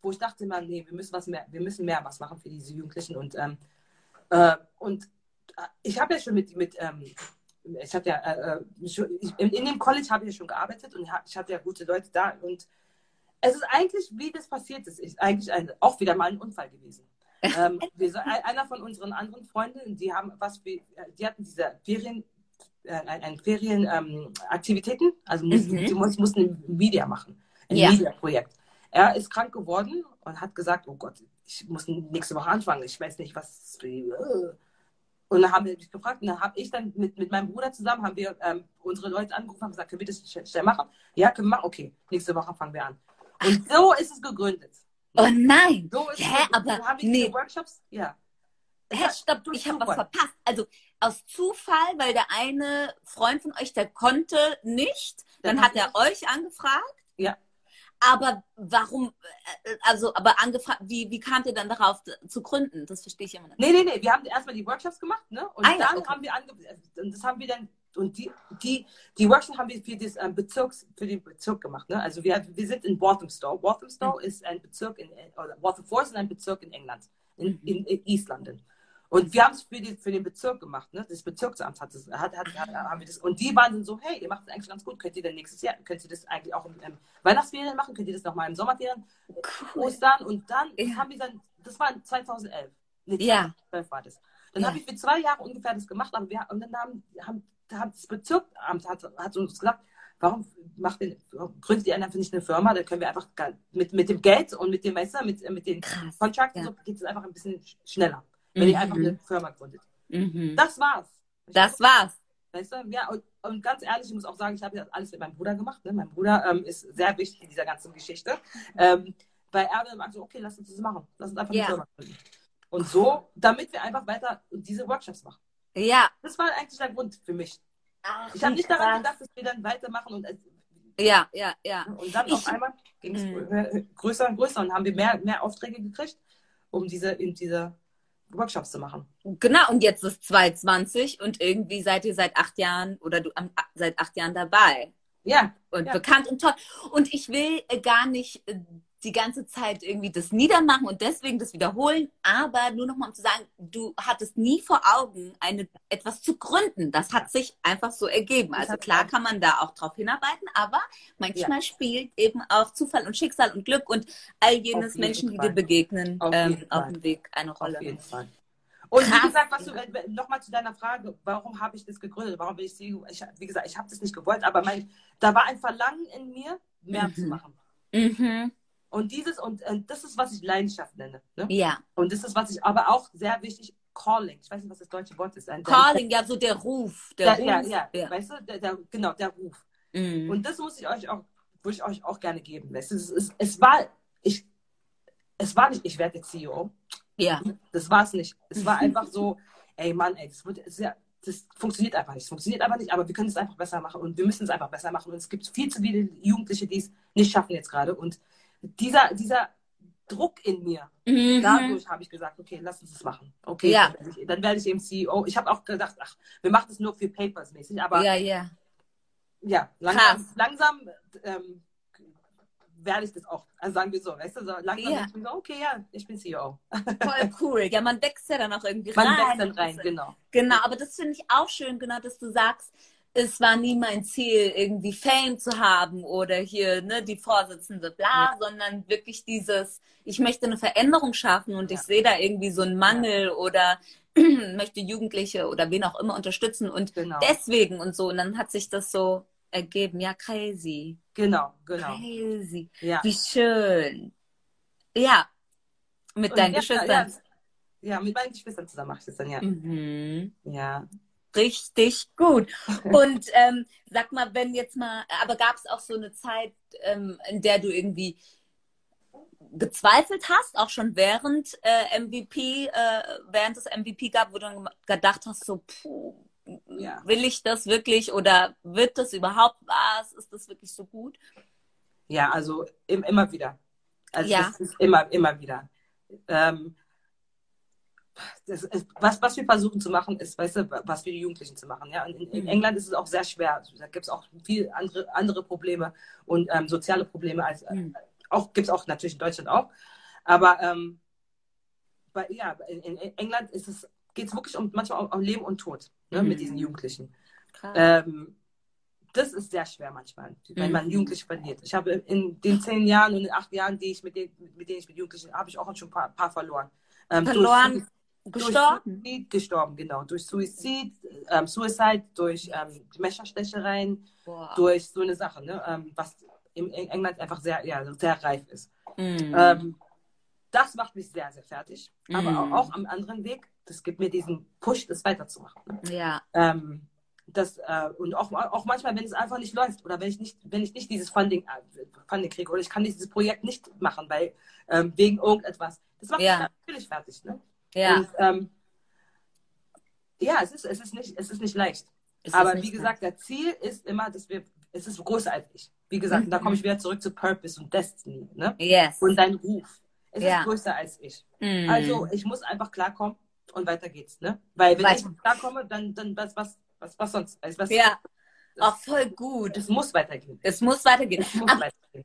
Speaker 1: wo ich dachte immer, nee, wir müssen was mehr, wir müssen mehr was machen für diese Jugendlichen. Und, ähm, äh, und äh, ich habe ja schon mit, mit ähm, ich hatte ja, äh, äh, schon, ich, in, in dem College habe ich ja schon gearbeitet und ich hatte ja gute Leute da. Und es ist eigentlich, wie das passiert ist, ist eigentlich ein, auch wieder mal ein Unfall gewesen. ähm, wir, einer von unseren anderen Freunden, die haben was, äh, die hatten diese Ferien, äh, ein, Ferienaktivitäten, ähm, also mussten,
Speaker 2: Mhm.
Speaker 1: die muss- mussten ein Media machen, ein
Speaker 2: Ja.
Speaker 1: Media-Projekt. Er ist krank geworden und hat gesagt, oh Gott, ich muss nächste Woche anfangen, ich weiß nicht, was. Äh. Und dann haben wir mich gefragt, und dann habe ich dann mit, mit meinem Bruder zusammen, haben wir ähm, unsere Leute angerufen und gesagt, können wir das schnell machen? Ja, können wir machen, okay, nächste Woche fangen wir an. Und so ist es gegründet.
Speaker 2: Oh nein!
Speaker 1: So ist
Speaker 2: Hä,
Speaker 1: es
Speaker 2: aber
Speaker 1: Dann haben wir
Speaker 2: nee.
Speaker 1: Workshops, ja.
Speaker 2: Hä, stopp, ich habe was verpasst. Also aus Zufall, weil der eine Freund von euch, der konnte nicht,
Speaker 1: Der
Speaker 2: dann hat er euch angefragt. Aber warum, äh, also, aber angefragt, wie, wie kamt ihr dann darauf zu gründen? Das verstehe ich immer nicht.
Speaker 1: Nee, nee, nee, wir haben erstmal die Workshops gemacht, ne? Und
Speaker 2: Ah
Speaker 1: dann
Speaker 2: okay.
Speaker 1: haben wir ange und das haben wir dann und die die die Workshops haben wir für das ähm, Bezirks für den Bezirk gemacht, ne? Also wir wir sind in Walthamstow. Walthamstow
Speaker 2: Mhm.
Speaker 1: ist ein Bezirk in oder Waltham Forest ist ein Bezirk in England, in,
Speaker 2: Mhm.
Speaker 1: in, in East London. Und wir haben es für, die, für den Bezirk gemacht, ne? Das Bezirksamt hat das, hat, hat, hat, haben wir das. Und die waren dann so, hey, ihr macht es eigentlich ganz gut, könnt ihr denn nächstes Jahr, könnt ihr das eigentlich auch im, im Weihnachtsferien machen, könnt ihr das nochmal im Sommerferien, Ostern und dann
Speaker 2: Ja.
Speaker 1: haben wir dann, das war 2011. Nee,
Speaker 2: Ja.
Speaker 1: 2012 war das. Dann
Speaker 2: Ja.
Speaker 1: habe ich für zwei Jahre ungefähr das gemacht, aber wir, und dann haben, haben, hat das Bezirksamt hat, hat uns gesagt, warum macht ihr, gründet ihr einfach nicht eine Firma, dann können wir einfach mit, mit dem Geld und mit dem Messer, mit, mit den. Contracts,
Speaker 2: Ja.
Speaker 1: so geht es einfach ein bisschen sch- schneller, wenn ihr
Speaker 2: Mhm.
Speaker 1: einfach eine Firma gründet.
Speaker 2: Mhm.
Speaker 1: Das war's.
Speaker 2: Das war's.
Speaker 1: Weißt du? Ja, und, und ganz ehrlich, ich muss auch sagen, ich habe das alles mit meinem Bruder gemacht. Ne? Mein Bruder ähm, ist sehr wichtig in dieser ganzen Geschichte. Ähm, weil er dann meinte, okay, lass uns das machen. Lass uns einfach
Speaker 2: Ja.
Speaker 1: eine Firma gründen. Und so, damit wir einfach weiter diese Workshops machen.
Speaker 2: Ja,
Speaker 1: Das war eigentlich der Grund für mich.
Speaker 2: Ach,
Speaker 1: Ich habe nicht daran gedacht, dass wir dann weitermachen und,
Speaker 2: Ja, ja, ja.
Speaker 1: und dann
Speaker 2: Ich-
Speaker 1: auf einmal ging es
Speaker 2: Mhm.
Speaker 1: größer und größer und haben wir mehr, mehr Aufträge gekriegt, um diese, in diese Workshops zu machen.
Speaker 2: Genau, und jetzt ist 2020 und irgendwie seid ihr seit acht Jahren oder du am- seit acht Jahren dabei
Speaker 1: Ja,
Speaker 2: und
Speaker 1: Ja.
Speaker 2: bekannt und toll. Und ich will äh, gar nicht äh, die ganze Zeit irgendwie das niedermachen und deswegen das wiederholen, aber nur nochmal um zu sagen, du hattest nie vor Augen, eine, etwas zu gründen. Das hat sich einfach so ergeben. Also klar kann man da auch drauf hinarbeiten, aber manchmal spielt eben auch Zufall und Schicksal und Glück und all jenes Menschen, die
Speaker 1: Fall.
Speaker 2: dir begegnen,
Speaker 1: Auf
Speaker 2: ähm, auf dem Weg eine
Speaker 1: auf
Speaker 2: Rolle.
Speaker 1: jeden Fall. Und
Speaker 2: Krass.
Speaker 1: wie gesagt, was du, äh, nochmal zu deiner Frage, warum habe ich das gegründet? Warum bin ich CEO? Ich, wie gesagt, ich habe das nicht gewollt, aber mein, da war ein Verlangen in mir, mehr
Speaker 2: Mhm.
Speaker 1: zu machen.
Speaker 2: Mhm.
Speaker 1: Und dieses, und, und das ist, was ich Leidenschaft nenne. Ne?
Speaker 2: Ja.
Speaker 1: Und das ist, was ich aber auch sehr wichtig, Calling. Ich weiß nicht, was das deutsche Wort ist. Ein,
Speaker 2: Calling, ja, so der Ruf. Der
Speaker 1: Der, ja,
Speaker 2: Ruf.
Speaker 1: ja,
Speaker 2: ja.
Speaker 1: weißt du, der, der, genau, der Ruf.
Speaker 2: Mhm.
Speaker 1: Und das muss ich euch auch, würde ich euch auch gerne geben. Weißt du, es, es, es war, ich, es war nicht, ich werde jetzt CEO.
Speaker 2: ja.
Speaker 1: Das war es nicht. Es war einfach so, ey Mann, ey, das, wird, ja, das funktioniert einfach nicht. Es funktioniert einfach nicht, aber wir können es einfach besser machen und wir müssen es einfach besser machen. Und es gibt viel zu viele Jugendliche, die es nicht schaffen jetzt gerade. Und dieser, dieser Druck in mir,
Speaker 2: Mhm.
Speaker 1: dadurch habe ich gesagt, okay, lass uns das machen. Okay,
Speaker 2: Ja.
Speaker 1: dann, werde ich, eben CEO. Ich habe auch gedacht, ach, wir machen das nur für Papers mäßig, aber
Speaker 2: Ja, ja.
Speaker 1: ja, langsam, langsam ähm, werde ich das auch. Also sagen wir so, weißt du, so langsam
Speaker 2: Ja.
Speaker 1: ich so, okay, ja, ich bin CEO.
Speaker 2: Voll cool. Ja, man wächst ja dann auch irgendwie
Speaker 1: Man
Speaker 2: rein.
Speaker 1: wächst dann rein, genau.
Speaker 2: Genau, aber das finde ich auch schön, genau, dass du sagst, es war nie mein Ziel, irgendwie Fame zu haben oder hier ne, die Vorsitzende, bla, sondern wirklich dieses, ich möchte eine Veränderung schaffen und
Speaker 1: Ja.
Speaker 2: ich sehe da irgendwie so einen Mangel oder möchte Jugendliche oder wen auch immer unterstützen und
Speaker 1: Genau.
Speaker 2: deswegen und so. Und dann hat sich das so ergeben. Ja, crazy.
Speaker 1: Genau, genau.
Speaker 2: Crazy.
Speaker 1: Ja.
Speaker 2: Wie schön. Ja, mit
Speaker 1: Und
Speaker 2: deinen
Speaker 1: ja,
Speaker 2: Geschwistern.
Speaker 1: Ja, ja, mit meinen Geschwistern zusammen mache ich das dann, ja.
Speaker 2: Mhm.
Speaker 1: Ja.
Speaker 2: Richtig gut. Und ähm, sag mal, wenn jetzt mal, aber gab es auch so eine Zeit, ähm, in der du irgendwie gezweifelt hast, auch schon während äh, MVP, äh, während es MVP gab, wo du dann gedacht hast, so, puh,
Speaker 1: Ja.
Speaker 2: will ich das wirklich oder wird das überhaupt was? Ist das wirklich so gut?
Speaker 1: Ja, also im, immer wieder. Also
Speaker 2: Ja.
Speaker 1: immer, immer wieder. Ähm, das ist, was, was wir versuchen zu machen, ist, weißt du, was für die Jugendlichen zu machen. Ja? In, in
Speaker 2: Mhm.
Speaker 1: England ist es auch sehr schwer. Da gibt es auch viel andere, andere Probleme und ähm, soziale Probleme als
Speaker 2: Mhm.
Speaker 1: auch gibt es auch natürlich in Deutschland auch. Aber ähm, bei, ja, in, in England es, geht es wirklich um manchmal um Leben und Tod ne,
Speaker 2: Mhm.
Speaker 1: mit diesen Jugendlichen.
Speaker 2: Krass.
Speaker 1: Ähm, das ist sehr schwer manchmal, wenn man
Speaker 2: Mhm.
Speaker 1: Jugendliche verliert. Ich habe in den zehn Jahren und den acht Jahren, die ich mit, den, mit denen ich mit Jugendlichen habe ich auch schon ein paar, paar verloren. Ähm,
Speaker 2: Verloren,
Speaker 1: durch,
Speaker 2: gestorben.
Speaker 1: Durch gestorben, genau. Durch Suizid, ähm, Suicide, durch ähm, Messerstechereien, durch so eine Sache, ne? ähm, was in England einfach sehr, ja, sehr reif ist.
Speaker 2: Mhm.
Speaker 1: Ähm, das macht mich sehr, sehr fertig. Aber
Speaker 2: Mhm.
Speaker 1: auch, auch am anderen Weg, das gibt mir diesen Push, das weiterzumachen. Ne?
Speaker 2: ja.
Speaker 1: Ähm, das, äh, und auch, auch manchmal, wenn es einfach nicht läuft oder wenn ich nicht, wenn ich nicht dieses Funding, äh, Funding kriege oder ich kann dieses Projekt nicht machen, weil ähm, wegen irgendetwas. Das macht
Speaker 2: Ja.
Speaker 1: mich natürlich fertig. Ne?
Speaker 2: Ja.
Speaker 1: Und, ähm, ja, es ist, es ist nicht, es ist nicht leicht.
Speaker 2: Ist
Speaker 1: Aber
Speaker 2: das nicht
Speaker 1: wie gesagt, der Ziel ist immer, dass wir, es ist größer als ich. Wie gesagt,
Speaker 2: Mhm.
Speaker 1: da komme ich wieder zurück zu Purpose und Destiny. Ne?
Speaker 2: Yes.
Speaker 1: Und dein Ruf. Es
Speaker 2: Ja.
Speaker 1: ist größer als ich.
Speaker 2: Mhm.
Speaker 1: Also ich muss einfach klarkommen und weiter geht's. Ne? Weil wenn
Speaker 2: Weiter.
Speaker 1: ich klarkomme, dann, dann was, was, was, was sonst? Also, was,
Speaker 2: ja.
Speaker 1: das,
Speaker 2: Auch voll gut.
Speaker 1: es muss weitergehen.
Speaker 2: Es muss weitergehen.
Speaker 1: Es muss
Speaker 2: Aber,
Speaker 1: weitergehen.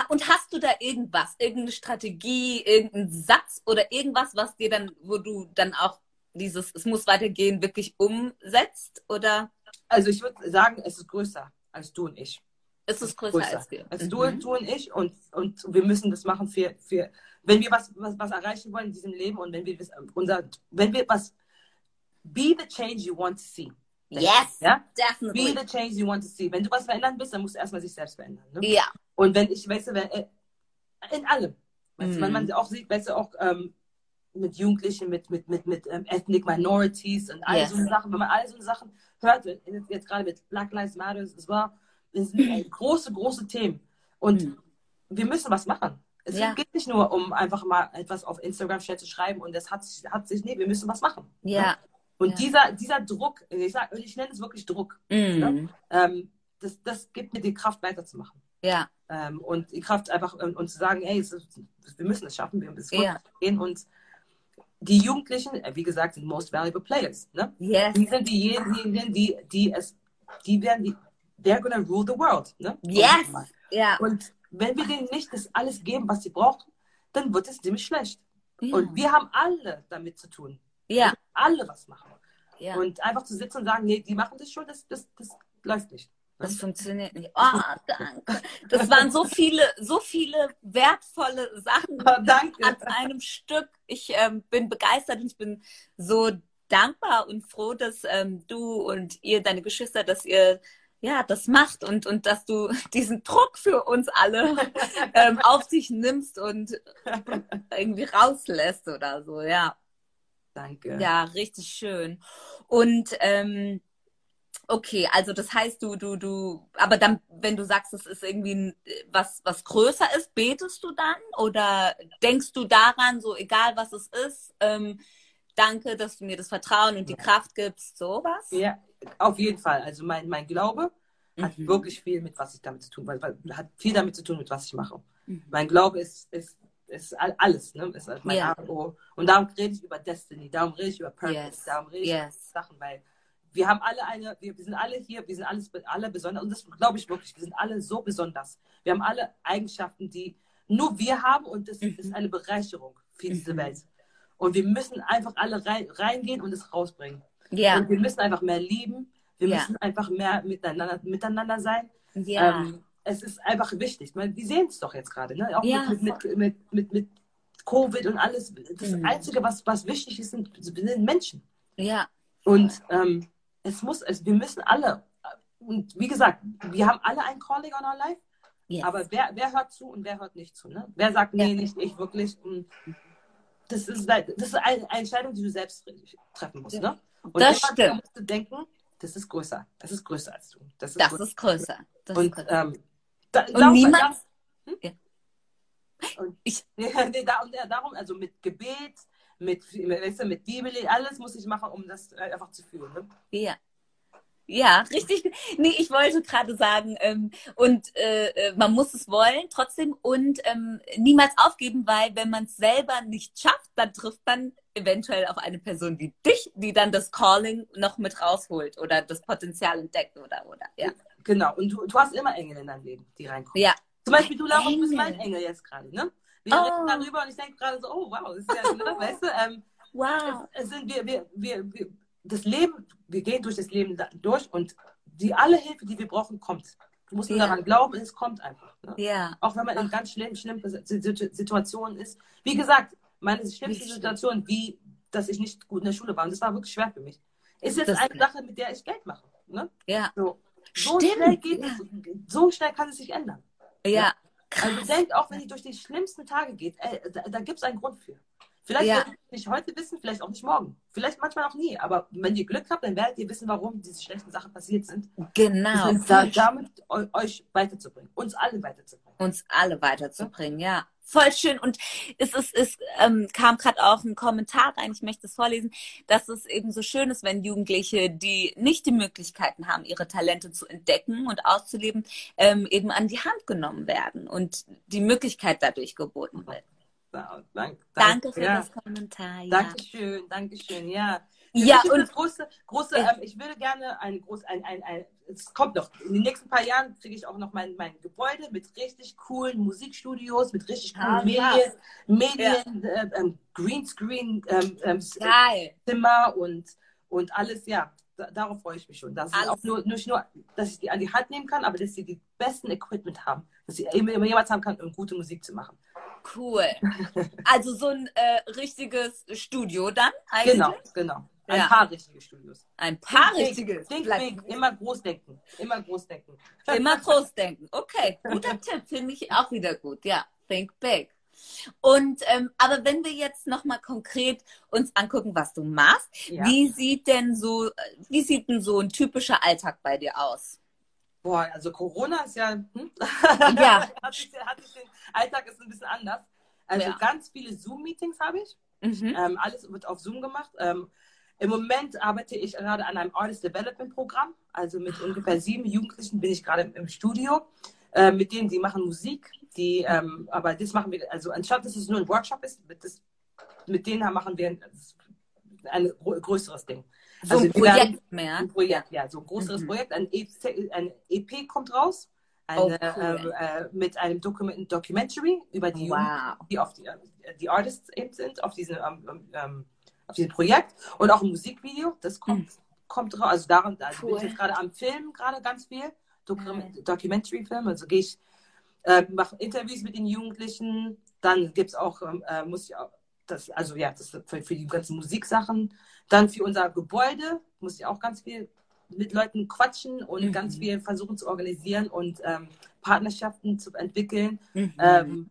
Speaker 2: Ah, und hast du da irgendwas, irgendeine Strategie, irgendeinen Satz oder irgendwas, was dir dann, wo du dann auch dieses Es muss weitergehen wirklich umsetzt? Oder
Speaker 1: Also ich würde sagen, es ist größer als du und ich.
Speaker 2: ist es größer, als wir?
Speaker 1: Also
Speaker 2: Mhm.
Speaker 1: du, du und ich und, und wir müssen das machen für, für wenn wir was, was, was erreichen wollen in diesem Leben und wenn wir das- unser, wenn wir was be the change you want to see.
Speaker 2: Yes,
Speaker 1: Ja? Be
Speaker 2: definitely.
Speaker 1: the change you want to see. Wenn du was verändern willst, dann musst du erstmal sich selbst verändern. Ne?
Speaker 2: Ja.
Speaker 1: Und wenn ich, weißt du, äh, in allem. Weißt du, wenn
Speaker 2: Mhm.
Speaker 1: man auch sieht, weißt du, auch ähm, mit Jugendlichen, mit, mit, mit, mit ähm, Ethnic Minorities und all
Speaker 2: Yes.
Speaker 1: so Sachen, wenn man all so Sachen hört, jetzt, jetzt gerade mit Black Lives Matter, es war, es sind äh, große, große Themen. Und
Speaker 2: Mhm.
Speaker 1: wir müssen was machen. Es
Speaker 2: Ja.
Speaker 1: geht nicht nur um einfach mal etwas auf Instagram schnell zu schreiben und das hat sich, hat sich, nee, wir müssen was machen.
Speaker 2: Ja.
Speaker 1: Und
Speaker 2: Ja.
Speaker 1: dieser, dieser Druck, ich, sag, ich nenne es wirklich Druck,
Speaker 2: Mhm.
Speaker 1: ähm, das, das gibt mir die Kraft weiterzumachen.
Speaker 2: Ja,
Speaker 1: Ähm, und die Kraft einfach ähm, und zu sagen, ey, es ist, wir müssen es schaffen, wir müssen
Speaker 2: Ja.
Speaker 1: gehen. Und die Jugendlichen, äh, wie gesagt, sind most valuable players. Ne?
Speaker 2: yes,
Speaker 1: Die sind diejenigen, die, die es, die werden die, they're gonna rule the world. Ne?
Speaker 2: yes, ja.
Speaker 1: Und wenn wir denen nicht das alles geben, was sie brauchen, dann wird es ziemlich schlecht.
Speaker 2: ja.
Speaker 1: Und wir haben alle damit zu tun.
Speaker 2: Ja,
Speaker 1: Alle was machen.
Speaker 2: ja.
Speaker 1: Und einfach zu sitzen und sagen, nee, die machen das schon, das, das, das läuft nicht.
Speaker 2: Das funktioniert nicht. Oh, danke. Das waren so viele, so viele wertvolle Sachen
Speaker 1: Danke.
Speaker 2: an einem Stück. Ich ähm, bin begeistert und ich bin so dankbar und froh, dass ähm, du und ihr, deine Geschwister, dass ihr ja das macht und, und dass du diesen Druck für uns alle ähm, auf dich nimmst und irgendwie rauslässt oder so. Ja,
Speaker 1: Danke.
Speaker 2: ja, richtig schön. Und ähm, okay, also das heißt, du, du, du, aber dann, wenn du sagst, es ist irgendwie ein, was, was größer ist, betest du dann oder denkst du daran, so egal was es ist, ähm, danke, dass du mir das Vertrauen und die Kraft gibst, sowas?
Speaker 1: Ja, auf jeden Fall. Also mein, mein Glaube hat
Speaker 2: Mhm.
Speaker 1: wirklich viel mit was ich damit zu tun, weil, weil hat viel damit zu tun, mit was ich mache.
Speaker 2: Mhm.
Speaker 1: Mein Glaube ist, ist, ist all- alles, ne? Ist halt mein. A und O. Und darum rede ich über Destiny, darum rede ich über Purpose,
Speaker 2: Yes.
Speaker 1: darum rede ich über
Speaker 2: Yes.
Speaker 1: Sachen, weil wir haben alle eine, wir, wir sind alle hier, wir sind alles, alle besonders, und das glaube ich wirklich, wir sind alle so besonders. Wir haben alle Eigenschaften, die nur wir haben und das
Speaker 2: Mhm.
Speaker 1: ist eine Bereicherung für diese
Speaker 2: Mhm.
Speaker 1: Welt. Und wir müssen einfach alle rein, reingehen und es rausbringen.
Speaker 2: Ja,
Speaker 1: Und wir müssen einfach mehr lieben. Wir
Speaker 2: Ja.
Speaker 1: müssen einfach mehr miteinander, miteinander sein.
Speaker 2: ja,
Speaker 1: Ähm, es ist einfach wichtig. Man, wir sehen es doch jetzt gerade. Ne? Auch
Speaker 2: Ja,
Speaker 1: mit, mit, mit, mit, mit Covid und alles. Das
Speaker 2: Mhm.
Speaker 1: Einzige, was, was wichtig ist, sind, sind Menschen.
Speaker 2: ja,
Speaker 1: Und ähm, es muss, es, wir müssen alle, und wie gesagt, wir haben alle ein Calling on our life,
Speaker 2: yes.
Speaker 1: aber wer, wer hört zu und wer hört nicht zu? Ne? Wer sagt, nee,
Speaker 2: Ja.
Speaker 1: nicht ich wirklich? Und Das ist, das ist eine Entscheidung, die du selbst treffen musst. Ne? Und
Speaker 2: Das stimmt.
Speaker 1: musst du denken, das ist größer. Das ist größer als du. Das ist
Speaker 2: das
Speaker 1: größer.
Speaker 2: ist größer. Das ist
Speaker 1: und
Speaker 2: größer.
Speaker 1: ähm, da,
Speaker 2: Und
Speaker 1: darum-
Speaker 2: niemand,
Speaker 1: Und,
Speaker 2: Ich-
Speaker 1: Ja, nee, da, und, ja, darum, also mit Gebet, mit, weißt du, mit Bibel, alles muss ich machen, um das äh, einfach zu fühlen. Ne?
Speaker 2: Ja. Ja, richtig. Nee, ich wollte gerade sagen, ähm, und äh, äh, man muss es wollen trotzdem und ähm, niemals aufgeben, weil wenn man es selber nicht schafft, dann trifft man eventuell auf eine Person wie dich, die dann das Calling noch mit rausholt oder das Potenzial entdeckt oder oder ja.
Speaker 1: Genau, und du, du hast immer Engel in deinem Leben, die reinkommen.
Speaker 2: Ja.
Speaker 1: Zum Beispiel, du, Laura, du bist mein Engel jetzt gerade. Ne? Wir
Speaker 2: Oh.
Speaker 1: reden darüber und ich denke gerade so, oh wow, das ist ja, ne, weißt du, ähm,
Speaker 2: Wow.
Speaker 1: es, es sind wir, wir, wir, wir, das Leben, wir gehen durch das Leben durch und die alle Hilfe, die wir brauchen, kommt. Du musst nur daran glauben, es kommt einfach. Ne?
Speaker 2: Ja.
Speaker 1: Auch wenn man in ganz schlimmen, schlimmen Situ- Situationen ist. Wie gesagt, meine schlimmste. Situation, wie, dass ich nicht gut in der Schule war, und das war wirklich schwer für mich, ist jetzt
Speaker 2: Das-
Speaker 1: eine Sache, mit der ich Geld mache. Ne?
Speaker 2: Ja.
Speaker 1: So, so
Speaker 2: Stimmt,
Speaker 1: schnell geht
Speaker 2: ja.
Speaker 1: es, so schnell kann es sich ändern.
Speaker 2: Ja.
Speaker 1: Also denkt auch, wenn ihr durch die schlimmsten Tage geht, ey, da, da gibt es einen Grund für. Vielleicht
Speaker 2: Ja.
Speaker 1: werdet ihr nicht heute wissen, vielleicht auch nicht morgen. Vielleicht manchmal auch nie. Aber wenn ihr Glück habt, dann werdet ihr wissen, warum diese schlechten Sachen passiert sind.
Speaker 2: Genau.
Speaker 1: Da, damit eu, euch weiterzubringen. Uns alle weiterzubringen.
Speaker 2: uns alle weiterzubringen, ja. Voll schön. Und es ist, es ähm, kam gerade auch ein Kommentar rein, ich möchte es vorlesen, dass es eben so schön ist, wenn Jugendliche, die nicht die Möglichkeiten haben, ihre Talente zu entdecken und auszuleben, ähm, eben an die Hand genommen werden und die Möglichkeit dadurch geboten wird.
Speaker 1: Ja, dank,
Speaker 2: Danke für
Speaker 1: ja.
Speaker 2: das Kommentar. Ja,
Speaker 1: Dankeschön, Dankeschön, ja.
Speaker 2: Ja und
Speaker 1: das große, große
Speaker 2: Ja.
Speaker 1: ähm, ich würde gerne ein groß, ein, ein, ein, es kommt noch, in den nächsten paar Jahren kriege ich auch noch mein, mein Gebäude mit richtig coolen Musikstudios, mit richtig coolen
Speaker 2: Ah,
Speaker 1: Medien, Medien, äh, ähm, Greenscreen, ähm, ähm. Zimmer und, und alles, ja. Da, darauf freue ich mich schon. Dass auch nur, nicht nur, dass ich die an die Hand nehmen kann, aber dass sie die besten Equipment haben, dass sie immer, immer jemals haben kann, um gute Musik zu machen.
Speaker 2: Cool. Also so ein äh, richtiges Studio dann eigentlich?
Speaker 1: Genau, genau. Ein
Speaker 2: Ja.
Speaker 1: paar richtige Studios.
Speaker 2: Ein paar
Speaker 1: Think
Speaker 2: richtige.
Speaker 1: Think big, immer groß denken. Immer groß denken.
Speaker 2: Immer groß denken. Okay, guter Tipp, finde ich auch wieder gut. Ja, think big. Und ähm, aber wenn wir jetzt noch mal konkret uns angucken, was du machst,
Speaker 1: Ja.
Speaker 2: wie sieht denn so, wie sieht denn so ein typischer Alltag bei dir aus?
Speaker 1: Boah, also Corona ist ja, hm?
Speaker 2: Ja.
Speaker 1: hat sich, hat sich den Alltag ist ein bisschen anders. Also
Speaker 2: Ja.
Speaker 1: ganz viele Zoom-Meetings habe ich.
Speaker 2: Mhm.
Speaker 1: Ähm, alles wird auf Zoom gemacht. Ähm, Im Moment arbeite ich gerade an einem Artist Development Programm. Also mit ungefähr sieben Jugendlichen bin ich gerade im, Studio. Äh, mit denen, die machen Musik. Die, ähm, aber das machen wir, also anstatt dass es nur ein Workshop ist, mit, das, mit denen machen wir ein, ein größeres Ding.
Speaker 2: So also ein Projekt mehr.
Speaker 1: Ein Projekt, ja, so ein größeres mhm. Projekt. Ein, EP, ein EP kommt raus. Eine, oh, cool. äh, mit einem Document, Documentary über die wow. Jugend, die auf die, die Artists eben sind, auf diesen ähm, ähm, auf diesem Projekt und auch ein Musikvideo, das kommt, mhm. kommt raus. Also daran, da cool. bin ich jetzt gerade am Film, gerade ganz viel. Mhm. Documentary-Film, also gehe ich, äh, mache Interviews mit den Jugendlichen, dann gibt es auch, ähm, äh, muss ich auch, das, also ja, das für, für die ganzen Musiksachen. Dann für unser Gebäude muss ich auch ganz viel mit Leuten quatschen und mhm. ganz viel versuchen zu organisieren und ähm, Partnerschaften zu entwickeln. Mhm. Ähm,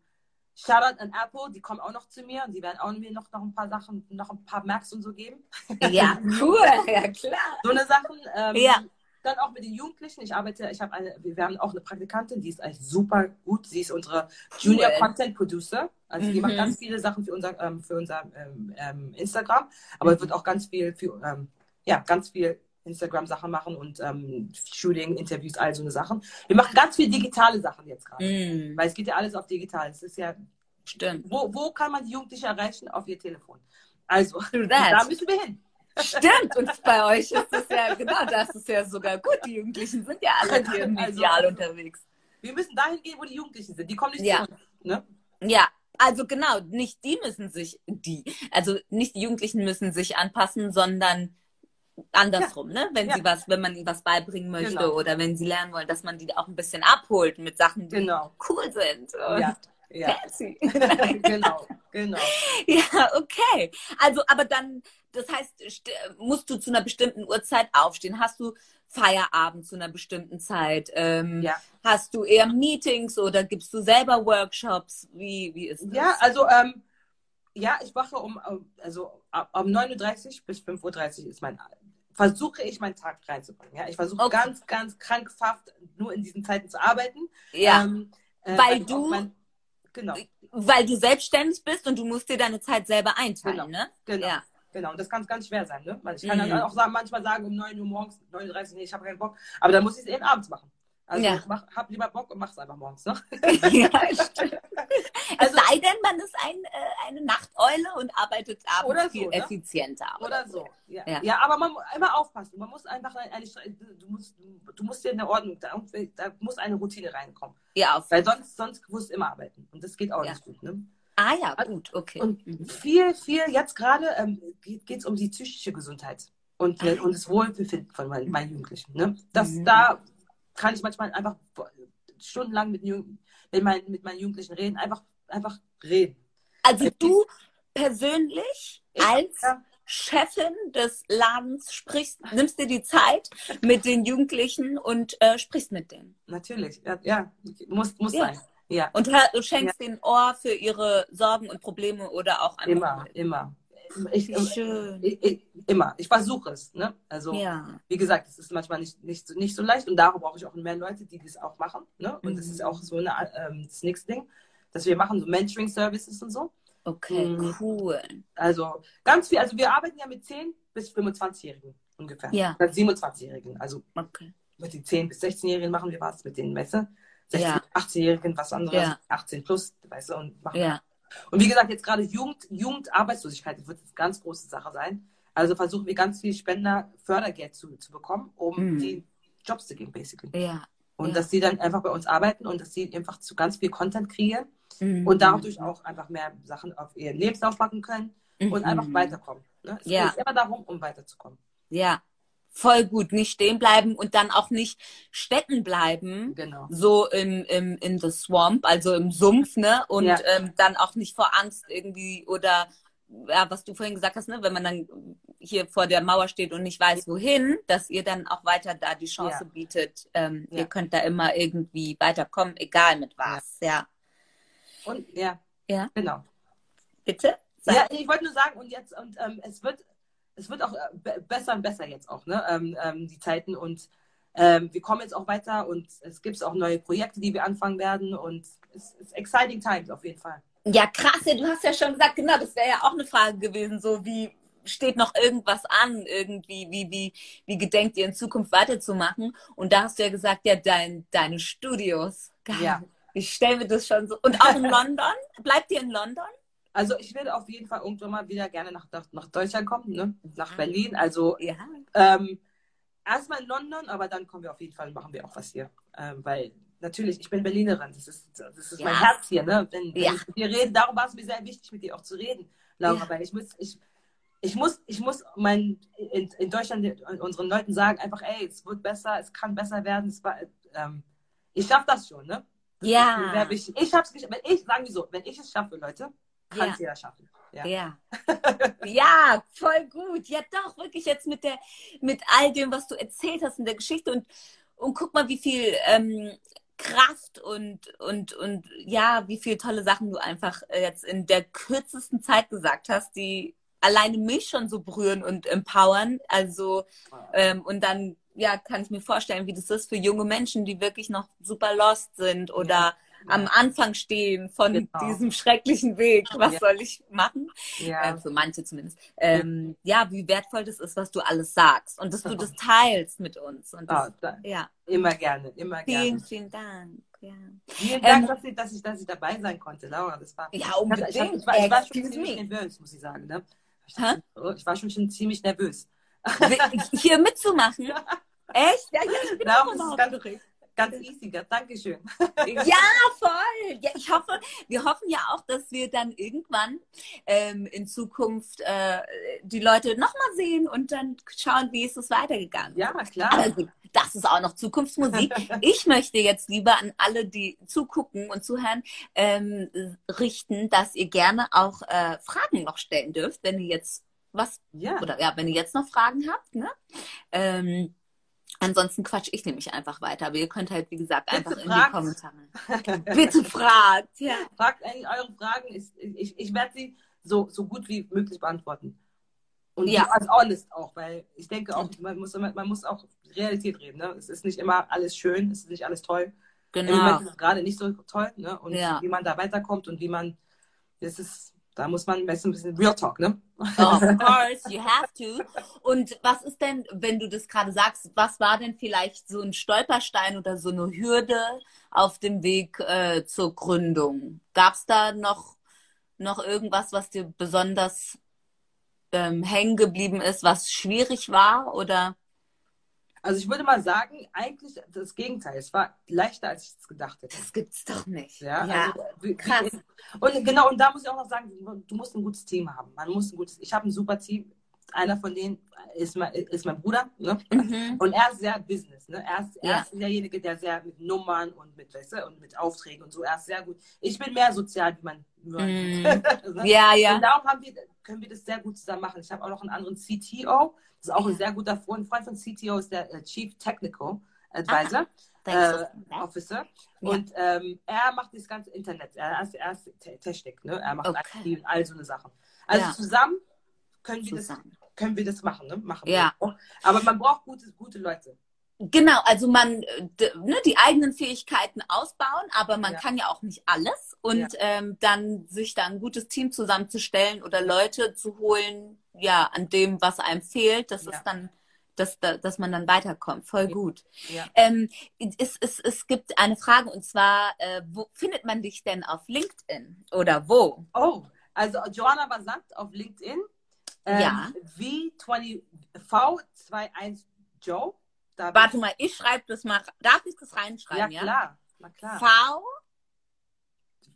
Speaker 1: Shoutout an Apple, die kommen auch noch zu mir und die werden auch mir noch, noch ein paar Sachen, noch ein paar Macs und so geben.
Speaker 2: Ja, cool, ja klar.
Speaker 1: So eine Sachen. Ähm, ja. Dann auch mit den Jugendlichen. Ich arbeite, ich habe eine, wir haben auch eine Praktikantin, die ist eigentlich super gut. Sie ist unsere Junior cool. Content Producer. Also mhm. die macht mhm. ganz viele Sachen für unser, ähm, für unser ähm, ähm, Instagram, aber mhm. wird auch ganz viel für, ähm, ja, ganz viel Instagram-Sachen machen und ähm, Shooting, Interviews, all so eine Sachen. Wir machen ganz viel digitale Sachen jetzt gerade. Mm. Weil es geht ja alles auf digital. Es ist ja.
Speaker 2: Stimmt.
Speaker 1: Wo, wo kann man die Jugendlichen erreichen? Auf ihr Telefon. Also, da müssen wir hin.
Speaker 2: Stimmt, und bei euch ist es ja, genau, das ist ja sogar gut. Die Jugendlichen sind ja alle hier medial also, unterwegs.
Speaker 1: Wir müssen dahin gehen, wo die Jugendlichen sind. Die kommen nicht ja. zu uns. Ne?
Speaker 2: Ja, also genau, nicht die müssen sich, die, also nicht die Jugendlichen müssen sich anpassen, sondern andersrum, ja. ne? Wenn ja. sie was, wenn man ihnen was beibringen möchte genau. oder wenn sie lernen wollen, dass man die auch ein bisschen abholt mit Sachen, die genau. cool sind. Ja. Ja. Fancy.
Speaker 1: genau, genau.
Speaker 2: Ja, okay. Also, aber dann, das heißt, musst du zu einer bestimmten Uhrzeit aufstehen? Hast du Feierabend zu einer bestimmten Zeit? Ähm, ja. Hast du eher Meetings oder gibst du selber Workshops? Wie, wie ist das?
Speaker 1: Ja, also ähm, ja, ich wache um, also um 9.30 Uhr bis 5.30 Uhr ist mein, versuche ich meinen Tag reinzubringen. Ja? Ich versuche okay. ganz, ganz krankhaft nur in diesen Zeiten zu arbeiten.
Speaker 2: Ja. Ähm, äh, weil du, mein, genau. Weil du selbstständig bist und du musst dir deine Zeit selber einteilen,
Speaker 1: genau.
Speaker 2: ne?
Speaker 1: Genau. Ja. Genau, und das kann ganz schwer sein, ne? Weil ich kann mhm. dann auch sagen, manchmal sagen um 9 Uhr morgens, 9.30 Uhr, nee, ich habe keinen Bock, aber dann muss ich es eben abends machen. Also ja. mach, hab lieber Bock und mach's einfach morgens, ne? ja,
Speaker 2: stimmt. also, es sei denn, man ist ein, äh, eine Nachteule und arbeitet abends so, viel ne? effizienter.
Speaker 1: Oder, oder so. Ja. ja. Ja. aber man muss immer aufpassen. Man muss einfach eine, du musst, du musst dir eine Ordnung, da, da muss eine Routine reinkommen.
Speaker 2: Ja, auf
Speaker 1: Weil sonst, sonst musst du immer arbeiten. Und das geht auch nicht gut, ne?
Speaker 2: Ah ja, gut, okay.
Speaker 1: Und mhm. viel, viel, jetzt gerade ähm, geht es um die psychische Gesundheit und, äh, und das Wohlbefinden von meinen, meinen Jugendlichen. Ne? Das, mhm. Da kann ich manchmal einfach stundenlang mit, mit, meinen, mit meinen Jugendlichen reden, einfach, einfach reden.
Speaker 2: Also du persönlich ich, als ja. Chefin des Ladens sprichst, nimmst dir die Zeit mit den Jugendlichen und äh, sprichst mit denen.
Speaker 1: Natürlich, ja, ja. muss, muss ja. sein. Ja.
Speaker 2: Und du schenkst ja. den Ohr für ihre Sorgen und Probleme oder auch
Speaker 1: andere. Immer, immer. Ich. Ich, ich, immer. Ich versuche es. Ne? Also, ja. wie gesagt, es ist manchmal nicht, nicht, so, nicht so leicht und darum brauche ich auch mehr Leute, die das auch machen. Ne? Und mhm. das ist auch so eine, ähm, das nächste Ding, dass wir machen, so Mentoring-Services und so.
Speaker 2: Okay, mhm. cool.
Speaker 1: Also ganz viel, also wir arbeiten ja mit 10 bis 25-Jährigen ungefähr.
Speaker 2: Ja.
Speaker 1: 27-Jährigen. Also
Speaker 2: okay.
Speaker 1: mit den 10 bis 16-Jährigen machen wir was, mit den Messe. 16, ja. 18-Jährigen was anderes, ja. 18 plus, weißt du, und machen
Speaker 2: ja.
Speaker 1: Und wie gesagt, jetzt gerade Jugend, Jugendarbeitslosigkeit wird eine ganz große Sache sein. Also versuchen wir ganz viel Spender Fördergeld zu, zu bekommen, um mhm. die Jobs zu geben, basically.
Speaker 2: Ja.
Speaker 1: Und
Speaker 2: ja.
Speaker 1: dass sie dann einfach bei uns arbeiten und dass sie einfach zu ganz viel Content kreieren mhm. und dadurch auch einfach mehr Sachen auf ihren Lebenslauf packen können mhm. und einfach weiterkommen. Ne? Es ja. geht immer darum, um weiterzukommen.
Speaker 2: Ja, voll gut. Nicht stehen bleiben und dann auch nicht stecken bleiben.
Speaker 1: Genau.
Speaker 2: So im, im, in the swamp, also im Sumpf, ne? Und ja. ähm, dann auch nicht vor Angst irgendwie oder ja, was du vorhin gesagt hast, ne, wenn man dann hier vor der Mauer steht und nicht weiß, wohin, dass ihr dann auch weiter da die Chance ja. bietet. Ähm, ja. Ihr könnt da immer irgendwie weiterkommen, egal mit was, ja.
Speaker 1: Und ja,
Speaker 2: ja.
Speaker 1: genau.
Speaker 2: Bitte?
Speaker 1: Sag. Ja, ich wollte nur sagen, und jetzt, und ähm, es wird es wird auch äh, besser und besser jetzt auch, ne? Ähm, ähm, die Zeiten. Und ähm, wir kommen jetzt auch weiter und es gibt auch neue Projekte, die wir anfangen werden. Und es ist exciting times auf jeden Fall.
Speaker 2: Ja, krass, ja, du hast ja schon gesagt, genau, das wäre ja auch eine Frage gewesen, so wie, steht noch irgendwas an, irgendwie, wie, wie, wie gedenkt ihr in Zukunft weiterzumachen? Und da hast du ja gesagt, ja, dein, deine Studios. Geil.
Speaker 1: Ja.
Speaker 2: Ich stelle mir das schon so. Und auch in London? Bleibt ihr in London?
Speaker 1: Also ich werde auf jeden Fall irgendwann mal wieder gerne nach, nach, nach Deutschland kommen, ne? nach Berlin. Also
Speaker 2: Ja.
Speaker 1: ähm, erstmal in London, aber dann kommen wir auf jeden Fall, machen wir auch was hier. Ähm, weil natürlich, ich bin Berlinerin, das ist, das ist mein
Speaker 2: Ja.
Speaker 1: Herz hier. Ne? Wenn,
Speaker 2: Ja.
Speaker 1: ich dir reden, darum war es mir sehr wichtig, mit dir auch zu reden, Laura,
Speaker 2: Ja.
Speaker 1: weil ich muss, ich, ich muss, ich muss mein, in, in Deutschland unseren Leuten sagen, einfach, ey, es wird besser, es kann besser werden. Es war, ähm, ich schaffe das schon, ne?
Speaker 2: Ja.
Speaker 1: Sehr wichtig. Ich schaff's nicht, wenn ich, sagen wir so, wenn ich es schaffe, Leute, kann
Speaker 2: Ja.
Speaker 1: es jeder schaffen. Ja.
Speaker 2: Ja. ja, voll gut. Ja, doch, wirklich jetzt mit der, mit all dem, was du erzählt hast in der Geschichte und, und guck mal, wie viel ähm, Kraft und, und, und ja, wie viele tolle Sachen du einfach äh, jetzt in der kürzesten Zeit gesagt hast, die alleine mich schon so berühren und empowern. Also, ähm, und dann, ja, kann ich mir vorstellen, wie das ist für junge Menschen, die wirklich noch super lost sind oder am Anfang stehen von
Speaker 1: Genau.
Speaker 2: diesem schrecklichen Weg. Was
Speaker 1: Ja.
Speaker 2: soll ich machen?
Speaker 1: Ja.
Speaker 2: Äh, für manche zumindest. Ähm, ja, wie wertvoll das ist, was du alles sagst und dass du das teilst mit uns. Und das,
Speaker 1: da,
Speaker 2: ja,
Speaker 1: immer gerne, immer
Speaker 2: vielen,
Speaker 1: gerne.
Speaker 2: vielen Dank. Ja,
Speaker 1: Vielen Dank,
Speaker 2: Ähm,
Speaker 1: dass, ich, dass, ich, dass ich dabei sein konnte, Laura. Das war,
Speaker 2: ja unbedingt.
Speaker 1: ich, ich, war, ich war schon ziemlich
Speaker 2: me.
Speaker 1: nervös, muss ich sagen. Ne? Ich, dachte, oh, ich war schon, schon ziemlich nervös.
Speaker 2: Hier mitzumachen? Echt? Ja, ja, ich bin
Speaker 1: Darum
Speaker 2: auch
Speaker 1: ist es ganz-. Ganz easy, Dankeschön.
Speaker 2: Ja, voll. Ja, ich hoffe, wir hoffen ja auch, dass wir dann irgendwann ähm, in Zukunft äh, die Leute nochmal sehen und dann schauen, wie ist es weitergegangen.
Speaker 1: Ja, klar.
Speaker 2: Aber gut, das ist auch noch Zukunftsmusik. Ich möchte jetzt lieber an alle, die zugucken und zuhören, ähm, richten, dass ihr gerne auch äh, Fragen noch stellen dürft, wenn ihr jetzt was
Speaker 1: Ja,
Speaker 2: oder ja, wenn ihr jetzt noch Fragen habt. Ne? Ähm, ansonsten quatsch ich nämlich einfach weiter. Aber ihr könnt halt, wie gesagt,
Speaker 1: Bitte
Speaker 2: einfach in die
Speaker 1: fragt.
Speaker 2: Kommentare. Bitte fragt, ja.
Speaker 1: fragt eigentlich eure Fragen. Ich, ich, ich werde sie so, so gut wie möglich beantworten. Und
Speaker 2: Ja.
Speaker 1: als honest auch, weil ich denke auch, man muss, man muss auch Realität reden. Ne? Es ist nicht immer alles schön, es ist nicht alles toll. Im
Speaker 2: Genau.
Speaker 1: Moment ist es gerade nicht so toll. Ne? Und
Speaker 2: Ja.
Speaker 1: wie man da weiterkommt und wie man, das ist, da muss man ein bisschen Real Talk, ne?
Speaker 2: Of course, you have to. Und was ist denn, wenn du das gerade sagst, was war denn vielleicht so ein Stolperstein oder so eine Hürde auf dem Weg äh, zur Gründung? Gab es da noch, noch irgendwas, was dir besonders ähm, hängen geblieben ist, was schwierig war? Oder?
Speaker 1: Also ich würde mal sagen, eigentlich das Gegenteil. Es war leichter, als ich es gedacht hätte.
Speaker 2: Das gibt's doch nicht.
Speaker 1: Ja,
Speaker 2: ja.
Speaker 1: Also, wie,
Speaker 2: krass.
Speaker 1: Wie, und genau, und da muss ich auch noch sagen, du musst ein gutes Team haben. Man muss ein gutes, ich habe ein super Team. Einer von denen ist mein, ist mein Bruder. Ne?
Speaker 2: Mhm.
Speaker 1: Und er ist sehr Business. Ne? Er, ist, er
Speaker 2: Ja.
Speaker 1: ist derjenige, der sehr mit Nummern und mit, weißt du, und mit Aufträgen und so, er ist sehr gut. Ich bin mehr sozial, wie man. Man
Speaker 2: Mhm.
Speaker 1: ne?
Speaker 2: Ja, ja.
Speaker 1: Und darum haben wir, können wir das sehr gut zusammen machen. Ich habe auch noch einen anderen CTO. Das ist auch ein sehr guter Freund. Ein Freund von CTO ist der äh, Chief Technical Advisor.
Speaker 2: Thanks
Speaker 1: äh. Officer.
Speaker 2: Ja.
Speaker 1: Und ähm, er macht das ganze Internet. Er ist, er ist Te- Technik, ne? Er macht
Speaker 2: Okay.
Speaker 1: All so eine Sachen. Also
Speaker 2: Ja.
Speaker 1: zusammen können wir, das, können wir das machen, ne? Machen
Speaker 2: Ja.
Speaker 1: wir. Aber man braucht gute, gute Leute.
Speaker 2: Genau, also man ne, die eigenen Fähigkeiten ausbauen, aber man
Speaker 1: Ja.
Speaker 2: kann ja auch nicht alles und ähm, dann sich da ein gutes Team zusammenzustellen oder Leute zu holen, ja, an dem, was einem fehlt, das
Speaker 1: Ja.
Speaker 2: ist dann, dass, da- dass man dann weiterkommt. Voll
Speaker 1: Ja.
Speaker 2: gut.
Speaker 1: Ja.
Speaker 2: Ähm, es, es, es gibt eine Frage und zwar, äh, wo findet man dich denn auf LinkedIn oder wo?
Speaker 1: Oh, also Joanna Basant auf LinkedIn. Ähm,
Speaker 2: Ja.
Speaker 1: V20, V21 Joe.
Speaker 2: Warte mal, ich schreibe das mal. Darf ich das
Speaker 1: ja,
Speaker 2: reinschreiben? Ja,
Speaker 1: klar. Na klar.
Speaker 2: V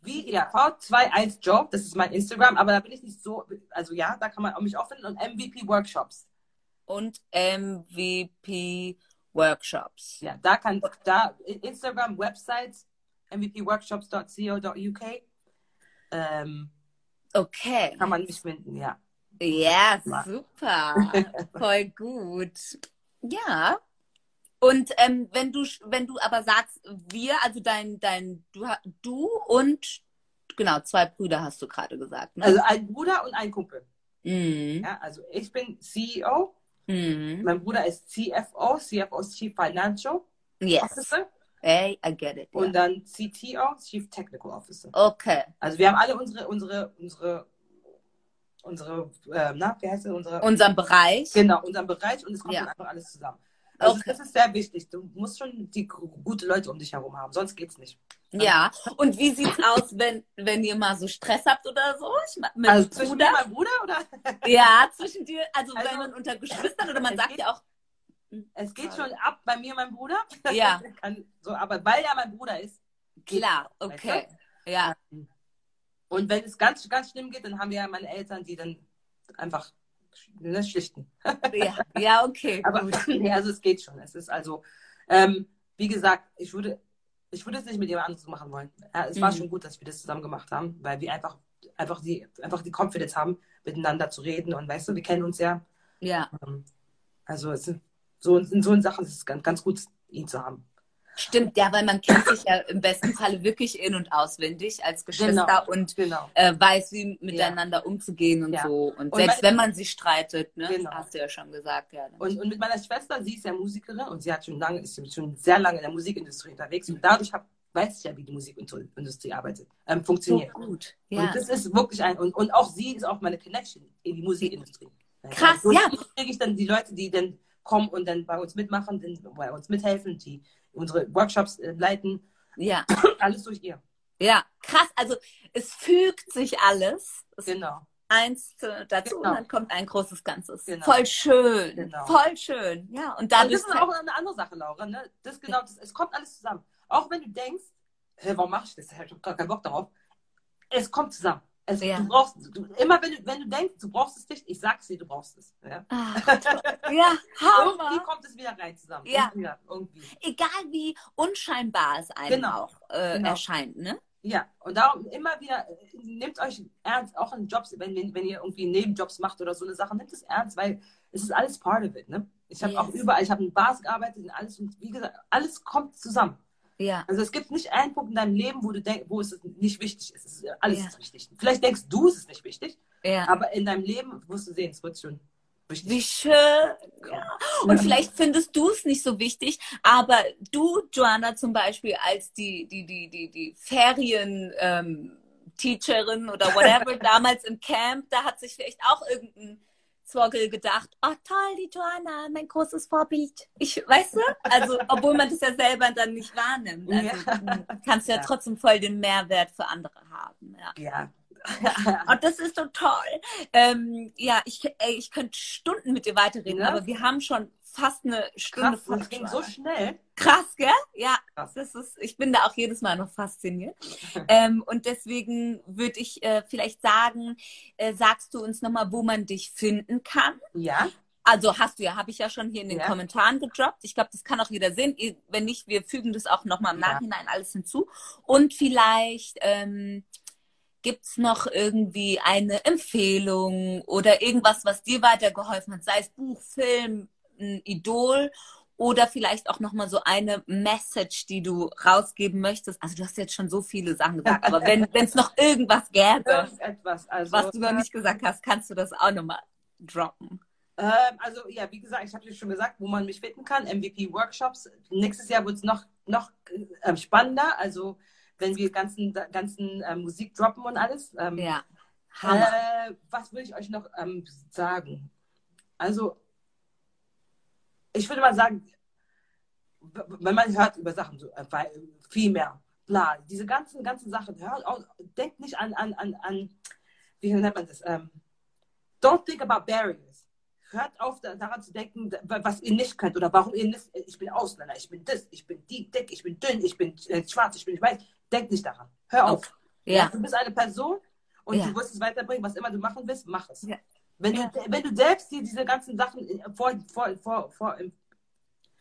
Speaker 1: Wie, ja, V21 Job, das ist mein Instagram, aber da bin ich nicht so, also ja, da kann man auch mich auch finden und MVP Workshops.
Speaker 2: und MVP Workshops.
Speaker 1: Ja, da kann, da, Instagram, Website, mvpworkshops.co.uk, ähm,
Speaker 2: Okay.
Speaker 1: kann man mich finden, ja.
Speaker 2: Ja, super. Voll gut. Ja. Und ähm, wenn du wenn du aber sagst, wir, also dein, dein, du, du und genau, zwei Brüder hast du gerade gesagt, ne?
Speaker 1: Also ein Bruder und ein Kumpel.
Speaker 2: mhm.
Speaker 1: Ja, also ich bin CEO,
Speaker 2: Mhm.
Speaker 1: mein Bruder ist CFO, CFO ist Chief Financial
Speaker 2: Yes.
Speaker 1: Officer
Speaker 2: Hey, I get it.
Speaker 1: und
Speaker 2: Ja.
Speaker 1: dann CTO, Chief Technical Officer.
Speaker 2: Okay.
Speaker 1: Also wir haben alle unsere, unsere, unsere unsere, äh, na, wie heißt unsere,
Speaker 2: Unseren Bereich.
Speaker 1: genau, unseren Bereich und es kommt
Speaker 2: Ja.
Speaker 1: dann einfach alles zusammen. Also
Speaker 2: Okay.
Speaker 1: das ist sehr wichtig. Du musst schon die gu- gute Leute um dich herum haben, sonst geht's nicht.
Speaker 2: Ja. Und wie sieht's aus, wenn, wenn ihr mal so Stress habt oder so? Ich, mit
Speaker 1: Also
Speaker 2: dem
Speaker 1: zwischen
Speaker 2: Bruder?
Speaker 1: und meinem Bruder oder?
Speaker 2: Ja, zwischen dir, also,
Speaker 1: Also,
Speaker 2: wenn man unter Geschwistern oder man sagt
Speaker 1: geht-
Speaker 2: ja auch,
Speaker 1: Es geht schon ab bei mir und meinem Bruder.
Speaker 2: Ja.
Speaker 1: Kann, so, aber weil er mein Bruder ist. geht
Speaker 2: klar, okay.
Speaker 1: weißt
Speaker 2: Ja,
Speaker 1: du? Und wenn es ganz, ganz schlimm geht, dann haben wir ja meine Eltern, die dann einfach ne, schlichten.
Speaker 2: ja, ja, okay.
Speaker 1: Aber nee, also es geht schon. Es ist also, ähm, wie gesagt, ich würde, ich würde es nicht mit jemand anderes machen wollen. Ja, es war
Speaker 2: Mhm.
Speaker 1: schon gut, dass wir das zusammen gemacht haben, weil wir einfach, einfach die, einfach die Confidence haben, miteinander zu reden und weißt du, wir kennen uns ja.
Speaker 2: Ja,
Speaker 1: Ähm, Also es so in so Sachen ist es ganz, ganz gut, ihn zu haben.
Speaker 2: Stimmt, ja, weil man kennt sich ja im besten Falle wirklich in- und auswendig als Geschwister
Speaker 1: Genau.
Speaker 2: und
Speaker 1: Genau.
Speaker 2: äh, weiß, wie miteinander umzugehen und
Speaker 1: Ja.
Speaker 2: so. Und,
Speaker 1: Und
Speaker 2: selbst
Speaker 1: meine-
Speaker 2: wenn man sich streitet, ne,
Speaker 1: Genau.
Speaker 2: hast du ja schon gesagt, ja.
Speaker 1: Und, und mit meiner Schwester, sie ist ja Musikerin und sie hat schon lange, ist schon sehr lange in der Musikindustrie unterwegs und dadurch hab, weiß ich ja, wie die Musikindustrie arbeitet, ähm,
Speaker 2: so
Speaker 1: funktioniert.
Speaker 2: gut.
Speaker 1: Und
Speaker 2: Ja.
Speaker 1: das ist wirklich ein, und, und auch sie ist auch meine Connection in die Musikindustrie.
Speaker 2: Krass,
Speaker 1: so
Speaker 2: ja.
Speaker 1: kriege ich dann die Leute, die dann kommen und dann bei uns mitmachen, dann bei uns mithelfen, die unsere Workshops äh, leiten,
Speaker 2: ja,
Speaker 1: alles durch ihr.
Speaker 2: ja, krass. Also es fügt sich alles. Es
Speaker 1: Genau.
Speaker 2: eins zu, dazu
Speaker 1: Genau.
Speaker 2: und dann kommt ein großes Ganzes.
Speaker 1: Genau.
Speaker 2: Voll schön.
Speaker 1: Genau.
Speaker 2: Voll schön. Ja, und
Speaker 1: Und
Speaker 2: dadurch.
Speaker 1: das ist auch eine andere Sache, Laura. Ne? Das genau, das, es kommt alles zusammen. Auch wenn du denkst, hä, warum mache ich das? Ich habe gar keinen Bock darauf. Es kommt zusammen. Es,
Speaker 2: Ja.
Speaker 1: Du brauchst, du, immer wenn du, wenn du denkst, du brauchst es nicht, ich sag's dir, du brauchst es. Ja?
Speaker 2: Ah, ja,
Speaker 1: Irgendwie
Speaker 2: Hammer.
Speaker 1: kommt es wieder rein zusammen.
Speaker 2: Ja.
Speaker 1: Irgendwie, irgendwie.
Speaker 2: Egal wie unscheinbar es einem
Speaker 1: Genau.
Speaker 2: auch äh,
Speaker 1: Genau.
Speaker 2: erscheint, ne?
Speaker 1: Ja, und darum immer wieder, äh, nehmt euch ernst, auch in Jobs, wenn, wenn, wenn ihr irgendwie Nebenjobs macht oder so eine Sache, nehmt es ernst, weil es ist alles part of it. Ne? Ich habe
Speaker 2: Yes.
Speaker 1: auch überall, ich habe in Bars gearbeitet und alles, und wie gesagt, alles kommt zusammen.
Speaker 2: Ja.
Speaker 1: Also es gibt nicht einen Punkt in deinem Leben, wo du denkst, wo es nicht wichtig ist. Ist alles
Speaker 2: Ja.
Speaker 1: ist wichtig. Vielleicht denkst du, es ist nicht wichtig,
Speaker 2: Ja.
Speaker 1: aber in deinem Leben wirst du sehen, es wird schon wichtig.
Speaker 2: Wie schön. Ja. Und vielleicht findest du es nicht so wichtig, aber du, Joanna, zum Beispiel als die, die, die, die, die Ferien, ähm, Teacherin oder whatever damals im Camp, da hat sich vielleicht auch irgendein Zwoggle gedacht, oh toll, die Joanna, mein großes Vorbild. Ich, weißt du? Also, obwohl man das ja selber dann nicht wahrnimmt. Also,
Speaker 1: Ja.
Speaker 2: du kannst ja,
Speaker 1: Ja.
Speaker 2: trotzdem voll den Mehrwert für andere haben. Ja.
Speaker 1: Ja.
Speaker 2: Und das ist so toll. Ähm, ja, ich, ey, ich könnte Stunden mit dir weiterreden,
Speaker 1: Ja.
Speaker 2: aber wir haben schon fast eine Stunde
Speaker 1: Krass, das ging so schnell.
Speaker 2: Krass, gell? Ja,
Speaker 1: Krass.
Speaker 2: das ist, ich bin da auch jedes Mal noch fasziniert. ähm, und deswegen würde ich äh, vielleicht sagen, äh, sagst du uns nochmal, wo man dich finden kann?
Speaker 1: Ja.
Speaker 2: Also hast du ja, habe ich ja schon hier in den
Speaker 1: Ja.
Speaker 2: Kommentaren gedroppt. Ich glaube, das kann auch jeder sehen. Wenn nicht, wir fügen das auch nochmal im
Speaker 1: Ja.
Speaker 2: Nachhinein alles hinzu. Und vielleicht ähm, gibt's noch irgendwie eine Empfehlung oder irgendwas, was dir weitergeholfen hat, sei es Buch, Film, ein Idol oder vielleicht auch nochmal so eine Message, die du rausgeben möchtest. Also du hast jetzt schon so viele Sachen gesagt, aber wenn es noch irgendwas gäbe,
Speaker 1: Irgendetwas. Also,
Speaker 2: was du noch nicht gesagt hast, kannst du das auch nochmal droppen.
Speaker 1: Ähm, also ja, wie gesagt, ich habe dir schon gesagt, wo man mich finden kann. MVP Workshops. Nächstes Jahr wird es noch, noch ähm, spannender. Also wenn wir ganzen, ganzen ähm, Musik droppen und alles. Ähm,
Speaker 2: Ja, Hammer.
Speaker 1: Äh, was will ich euch noch ähm, sagen? Also, ich würde mal sagen, wenn man hört über Sachen, so, äh, viel mehr, bla, diese ganzen, ganzen Sachen, hört denkt nicht an, an, an, an, wie nennt man das? Ähm, don't think about barriers. Hört auf, da- daran zu denken, was ihr nicht könnt oder warum ihr nicht, ich bin Ausländer, ich bin das, ich bin die, dick, ich bin dünn, ich bin äh, schwarz, ich bin weiß. Denkt nicht daran. Hör auf.
Speaker 2: Ja,
Speaker 1: Du bist eine Person und
Speaker 2: Ja.
Speaker 1: du wirst es weiterbringen, was immer du machen willst, mach es.
Speaker 2: Ja.
Speaker 1: Wenn,
Speaker 2: Ja.
Speaker 1: du, wenn du selbst dir diese ganzen Sachen vor, vor, vor, vor,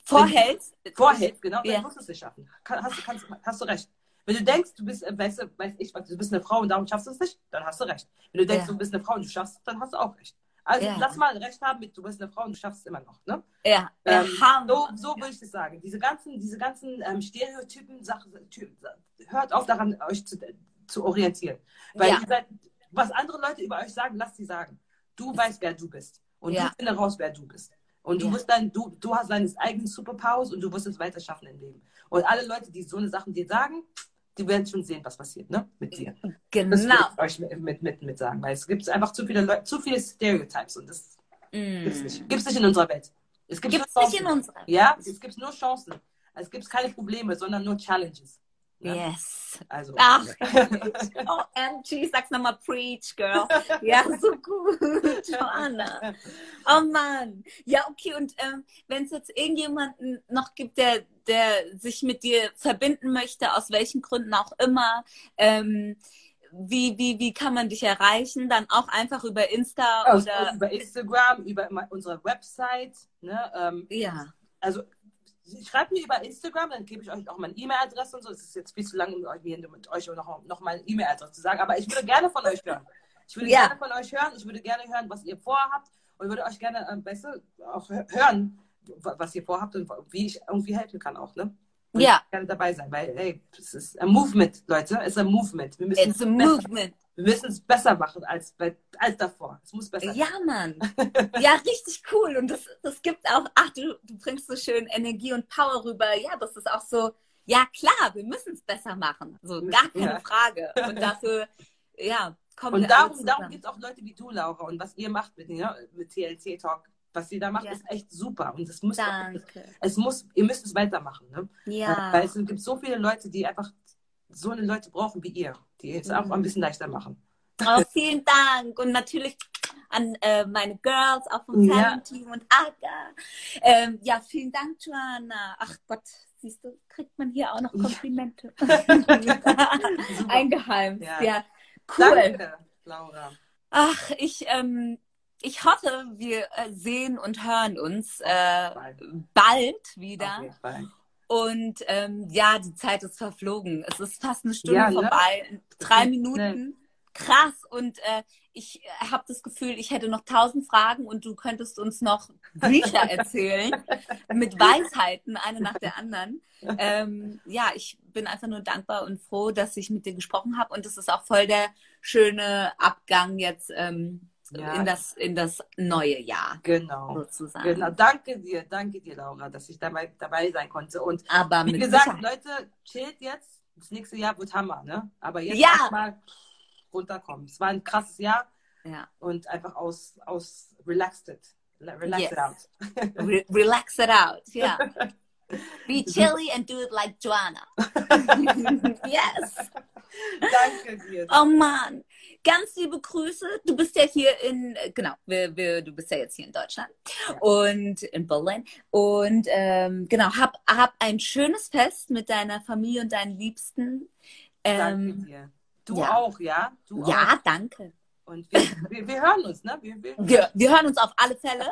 Speaker 2: vorhältst.
Speaker 1: vorhältst, genau, dann
Speaker 2: Ja.
Speaker 1: wirst du es nicht schaffen. Kann, hast, du- kannst, hast du recht. Wenn du denkst, du bist, äh, weißt du, weiß ich, du bist eine Frau und darum schaffst du es nicht, dann hast du recht. Wenn du denkst,
Speaker 2: Ja.
Speaker 1: du bist eine Frau und du schaffst es, dann hast du auch recht. Also
Speaker 2: Ja.
Speaker 1: lass mal recht haben mit, du bist eine Frau und du schaffst es immer noch. Ne?
Speaker 2: Ja,
Speaker 1: Ähm, so, so würde ich das sagen. Diese ganzen, diese ganzen ähm, Stereotypen, Sachen, hört auf daran, euch zu, zu orientieren. Weil
Speaker 2: Ja.
Speaker 1: seid, was andere Leute über euch sagen, lasst sie sagen. Du weißt, wer du bist. Und
Speaker 2: Ja.
Speaker 1: du finde raus, wer du bist. Und du
Speaker 2: Ja.
Speaker 1: wirst dann, du, du hast deine eigenen Superpowers und du wirst es weiter schaffen im Leben. Und alle Leute, die so eine Sachen dir sagen, die werden schon sehen, was passiert, ne? Mit dir. Das
Speaker 2: Genau.
Speaker 1: will ich euch mit, mit, mit, mit sagen, weil es gibt einfach zu viele Leute, zu viele Stereotypes und das gibt's
Speaker 2: Mm.
Speaker 1: nicht. Gibt's nicht in unserer Welt. Es gibt
Speaker 2: Gibt's nicht in unserer.
Speaker 1: Ja, es gibt nur Chancen. Es gibt keine Probleme, sondern nur Challenges. Ne?
Speaker 2: Yes.
Speaker 1: Also.
Speaker 2: Ach, oh, Angie, sag's nochmal, preach, girl. Ja, so gut, Joanna. Oh Mann. Ja, okay, und ähm, wenn es jetzt irgendjemanden noch gibt, der, der sich mit dir verbinden möchte, aus welchen Gründen auch immer, ähm, wie, wie, wie kann man dich erreichen? Dann auch einfach über Insta
Speaker 1: Also
Speaker 2: oder.
Speaker 1: über Instagram, über unsere Website. Ne? Ähm,
Speaker 2: Ja.
Speaker 1: also schreibt mir über Instagram, dann gebe ich euch auch meine E-Mail-Adresse und so. Es ist jetzt viel zu lang, um euch, mit euch noch, noch meine E-Mail-Adresse zu sagen, aber ich würde gerne von euch hören. Ich würde
Speaker 2: Ja.
Speaker 1: gerne von euch hören. Ich würde gerne hören, was ihr vorhabt und würde euch gerne ähm, besser auch hö- hören, wa- was ihr vorhabt und wie ich irgendwie helfen kann auch. Ne? Und
Speaker 2: Ja.
Speaker 1: Ich gerne dabei sein, weil hey, es ist ein Movement, Leute. Es ist ein Movement. Wir müssen
Speaker 2: It's a
Speaker 1: es besser,
Speaker 2: movement.
Speaker 1: wir müssen es besser machen als, bei, als davor. Es muss besser
Speaker 2: Ja, Mann. Ja, richtig cool. Und das, das gibt auch, ach, du, du bringst so schön Energie und Power rüber. Ja, das ist auch so, ja klar, wir müssen es besser machen. So, gar keine
Speaker 1: Ja.
Speaker 2: Frage. Und dafür, ja, kommen
Speaker 1: Und
Speaker 2: wir
Speaker 1: darum, darum gibt es auch Leute wie du, Laura, und was ihr macht mit, ne, mit TLC Talk. Was ihr da macht,
Speaker 2: Ja.
Speaker 1: ist echt super. Und es muss,
Speaker 2: Danke.
Speaker 1: es muss, ihr müsst es weitermachen. Ne?
Speaker 2: Ja.
Speaker 1: Weil es gibt so viele Leute, die einfach so eine Leute brauchen wie ihr, die es auch
Speaker 2: Mhm.
Speaker 1: ein bisschen leichter machen.
Speaker 2: Oh, vielen Dank. Und natürlich an äh, meine Girls, auch vom
Speaker 1: Ja.
Speaker 2: Talent-Team und Aga. Ähm, ja, vielen Dank, Joanna. Ach Gott, siehst du, kriegt man hier auch noch Komplimente. Eingeheimt.
Speaker 1: Ja.
Speaker 2: Ja. Cool.
Speaker 1: Danke, Laura.
Speaker 2: Ach, ich, ähm, ich hoffe, wir äh, sehen und hören uns äh,
Speaker 1: Bald.
Speaker 2: wieder. Und ähm, ja, die Zeit ist verflogen. Es ist fast eine Stunde
Speaker 1: Ja, ne?
Speaker 2: vorbei. Drei Minuten. Krass. Und äh, ich habe das Gefühl, ich hätte noch tausend Fragen und du könntest uns noch Bücher erzählen mit Weisheiten, eine nach der anderen. Ähm, ja, ich bin einfach nur dankbar und froh, dass ich mit dir gesprochen habe. Und es ist auch voll der schöne Abgang jetzt ähm,
Speaker 1: Ja.
Speaker 2: in, das, in das neue Jahr
Speaker 1: Genau.
Speaker 2: sozusagen.
Speaker 1: Genau. Danke dir, danke dir, Laura, dass ich dabei, dabei sein konnte. Und
Speaker 2: Aber
Speaker 1: wie gesagt,
Speaker 2: Sicherheit.
Speaker 1: Leute, chillt jetzt. Das nächste Jahr wird Hammer, ne? Aber jetzt
Speaker 2: Ja.
Speaker 1: erstmal runterkommen. Es war ein krasses Jahr
Speaker 2: Ja.
Speaker 1: und einfach aus, aus relaxed it. Relax
Speaker 2: Yes.
Speaker 1: it out.
Speaker 2: Re relax it out. Yeah. Be chilly and do it like Joanna. yes.
Speaker 1: Danke dir.
Speaker 2: Oh Mann. Ganz liebe Grüße. Du bist ja hier in, genau, wir, wir, du bist ja jetzt hier in Deutschland
Speaker 1: Ja.
Speaker 2: und in Berlin. Und ähm, genau, hab, hab ein schönes Fest mit deiner Familie und deinen Liebsten.
Speaker 1: Danke
Speaker 2: Ähm,
Speaker 1: dir. Du
Speaker 2: ja.
Speaker 1: auch, ja? Du
Speaker 2: ja,
Speaker 1: auch.
Speaker 2: danke.
Speaker 1: Und wir, wir, wir hören uns, ne? Wir,
Speaker 2: wir, Wir, hören uns auf alle Fälle.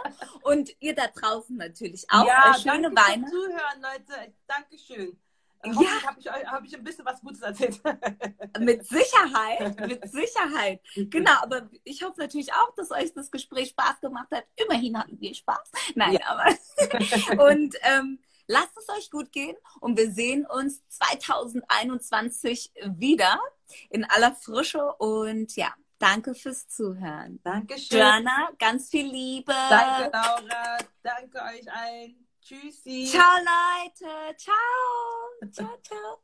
Speaker 2: Und ihr da draußen natürlich auch.
Speaker 1: ja,
Speaker 2: Äh, schöne
Speaker 1: danke
Speaker 2: Weihnachten.
Speaker 1: fürs Zuhören, Leute. Dankeschön.
Speaker 2: Ja.
Speaker 1: Hoffentlich habe ich, euch- hab ich ein bisschen was Gutes erzählt.
Speaker 2: Mit Sicherheit, mit Sicherheit. Genau, aber ich hoffe natürlich auch, dass euch das Gespräch Spaß gemacht hat. Immerhin hatten wir Spaß. Nein, aber. Und ähm, lasst es euch gut gehen und wir sehen uns 2021 wieder in aller Frische und ja, danke fürs Zuhören.
Speaker 1: Dankeschön.
Speaker 2: Joanna, ganz viel Liebe.
Speaker 1: Danke, Laura. Danke euch allen. Tschüssi.
Speaker 2: Ciao, Leute. Ciao. Ciao, ciao.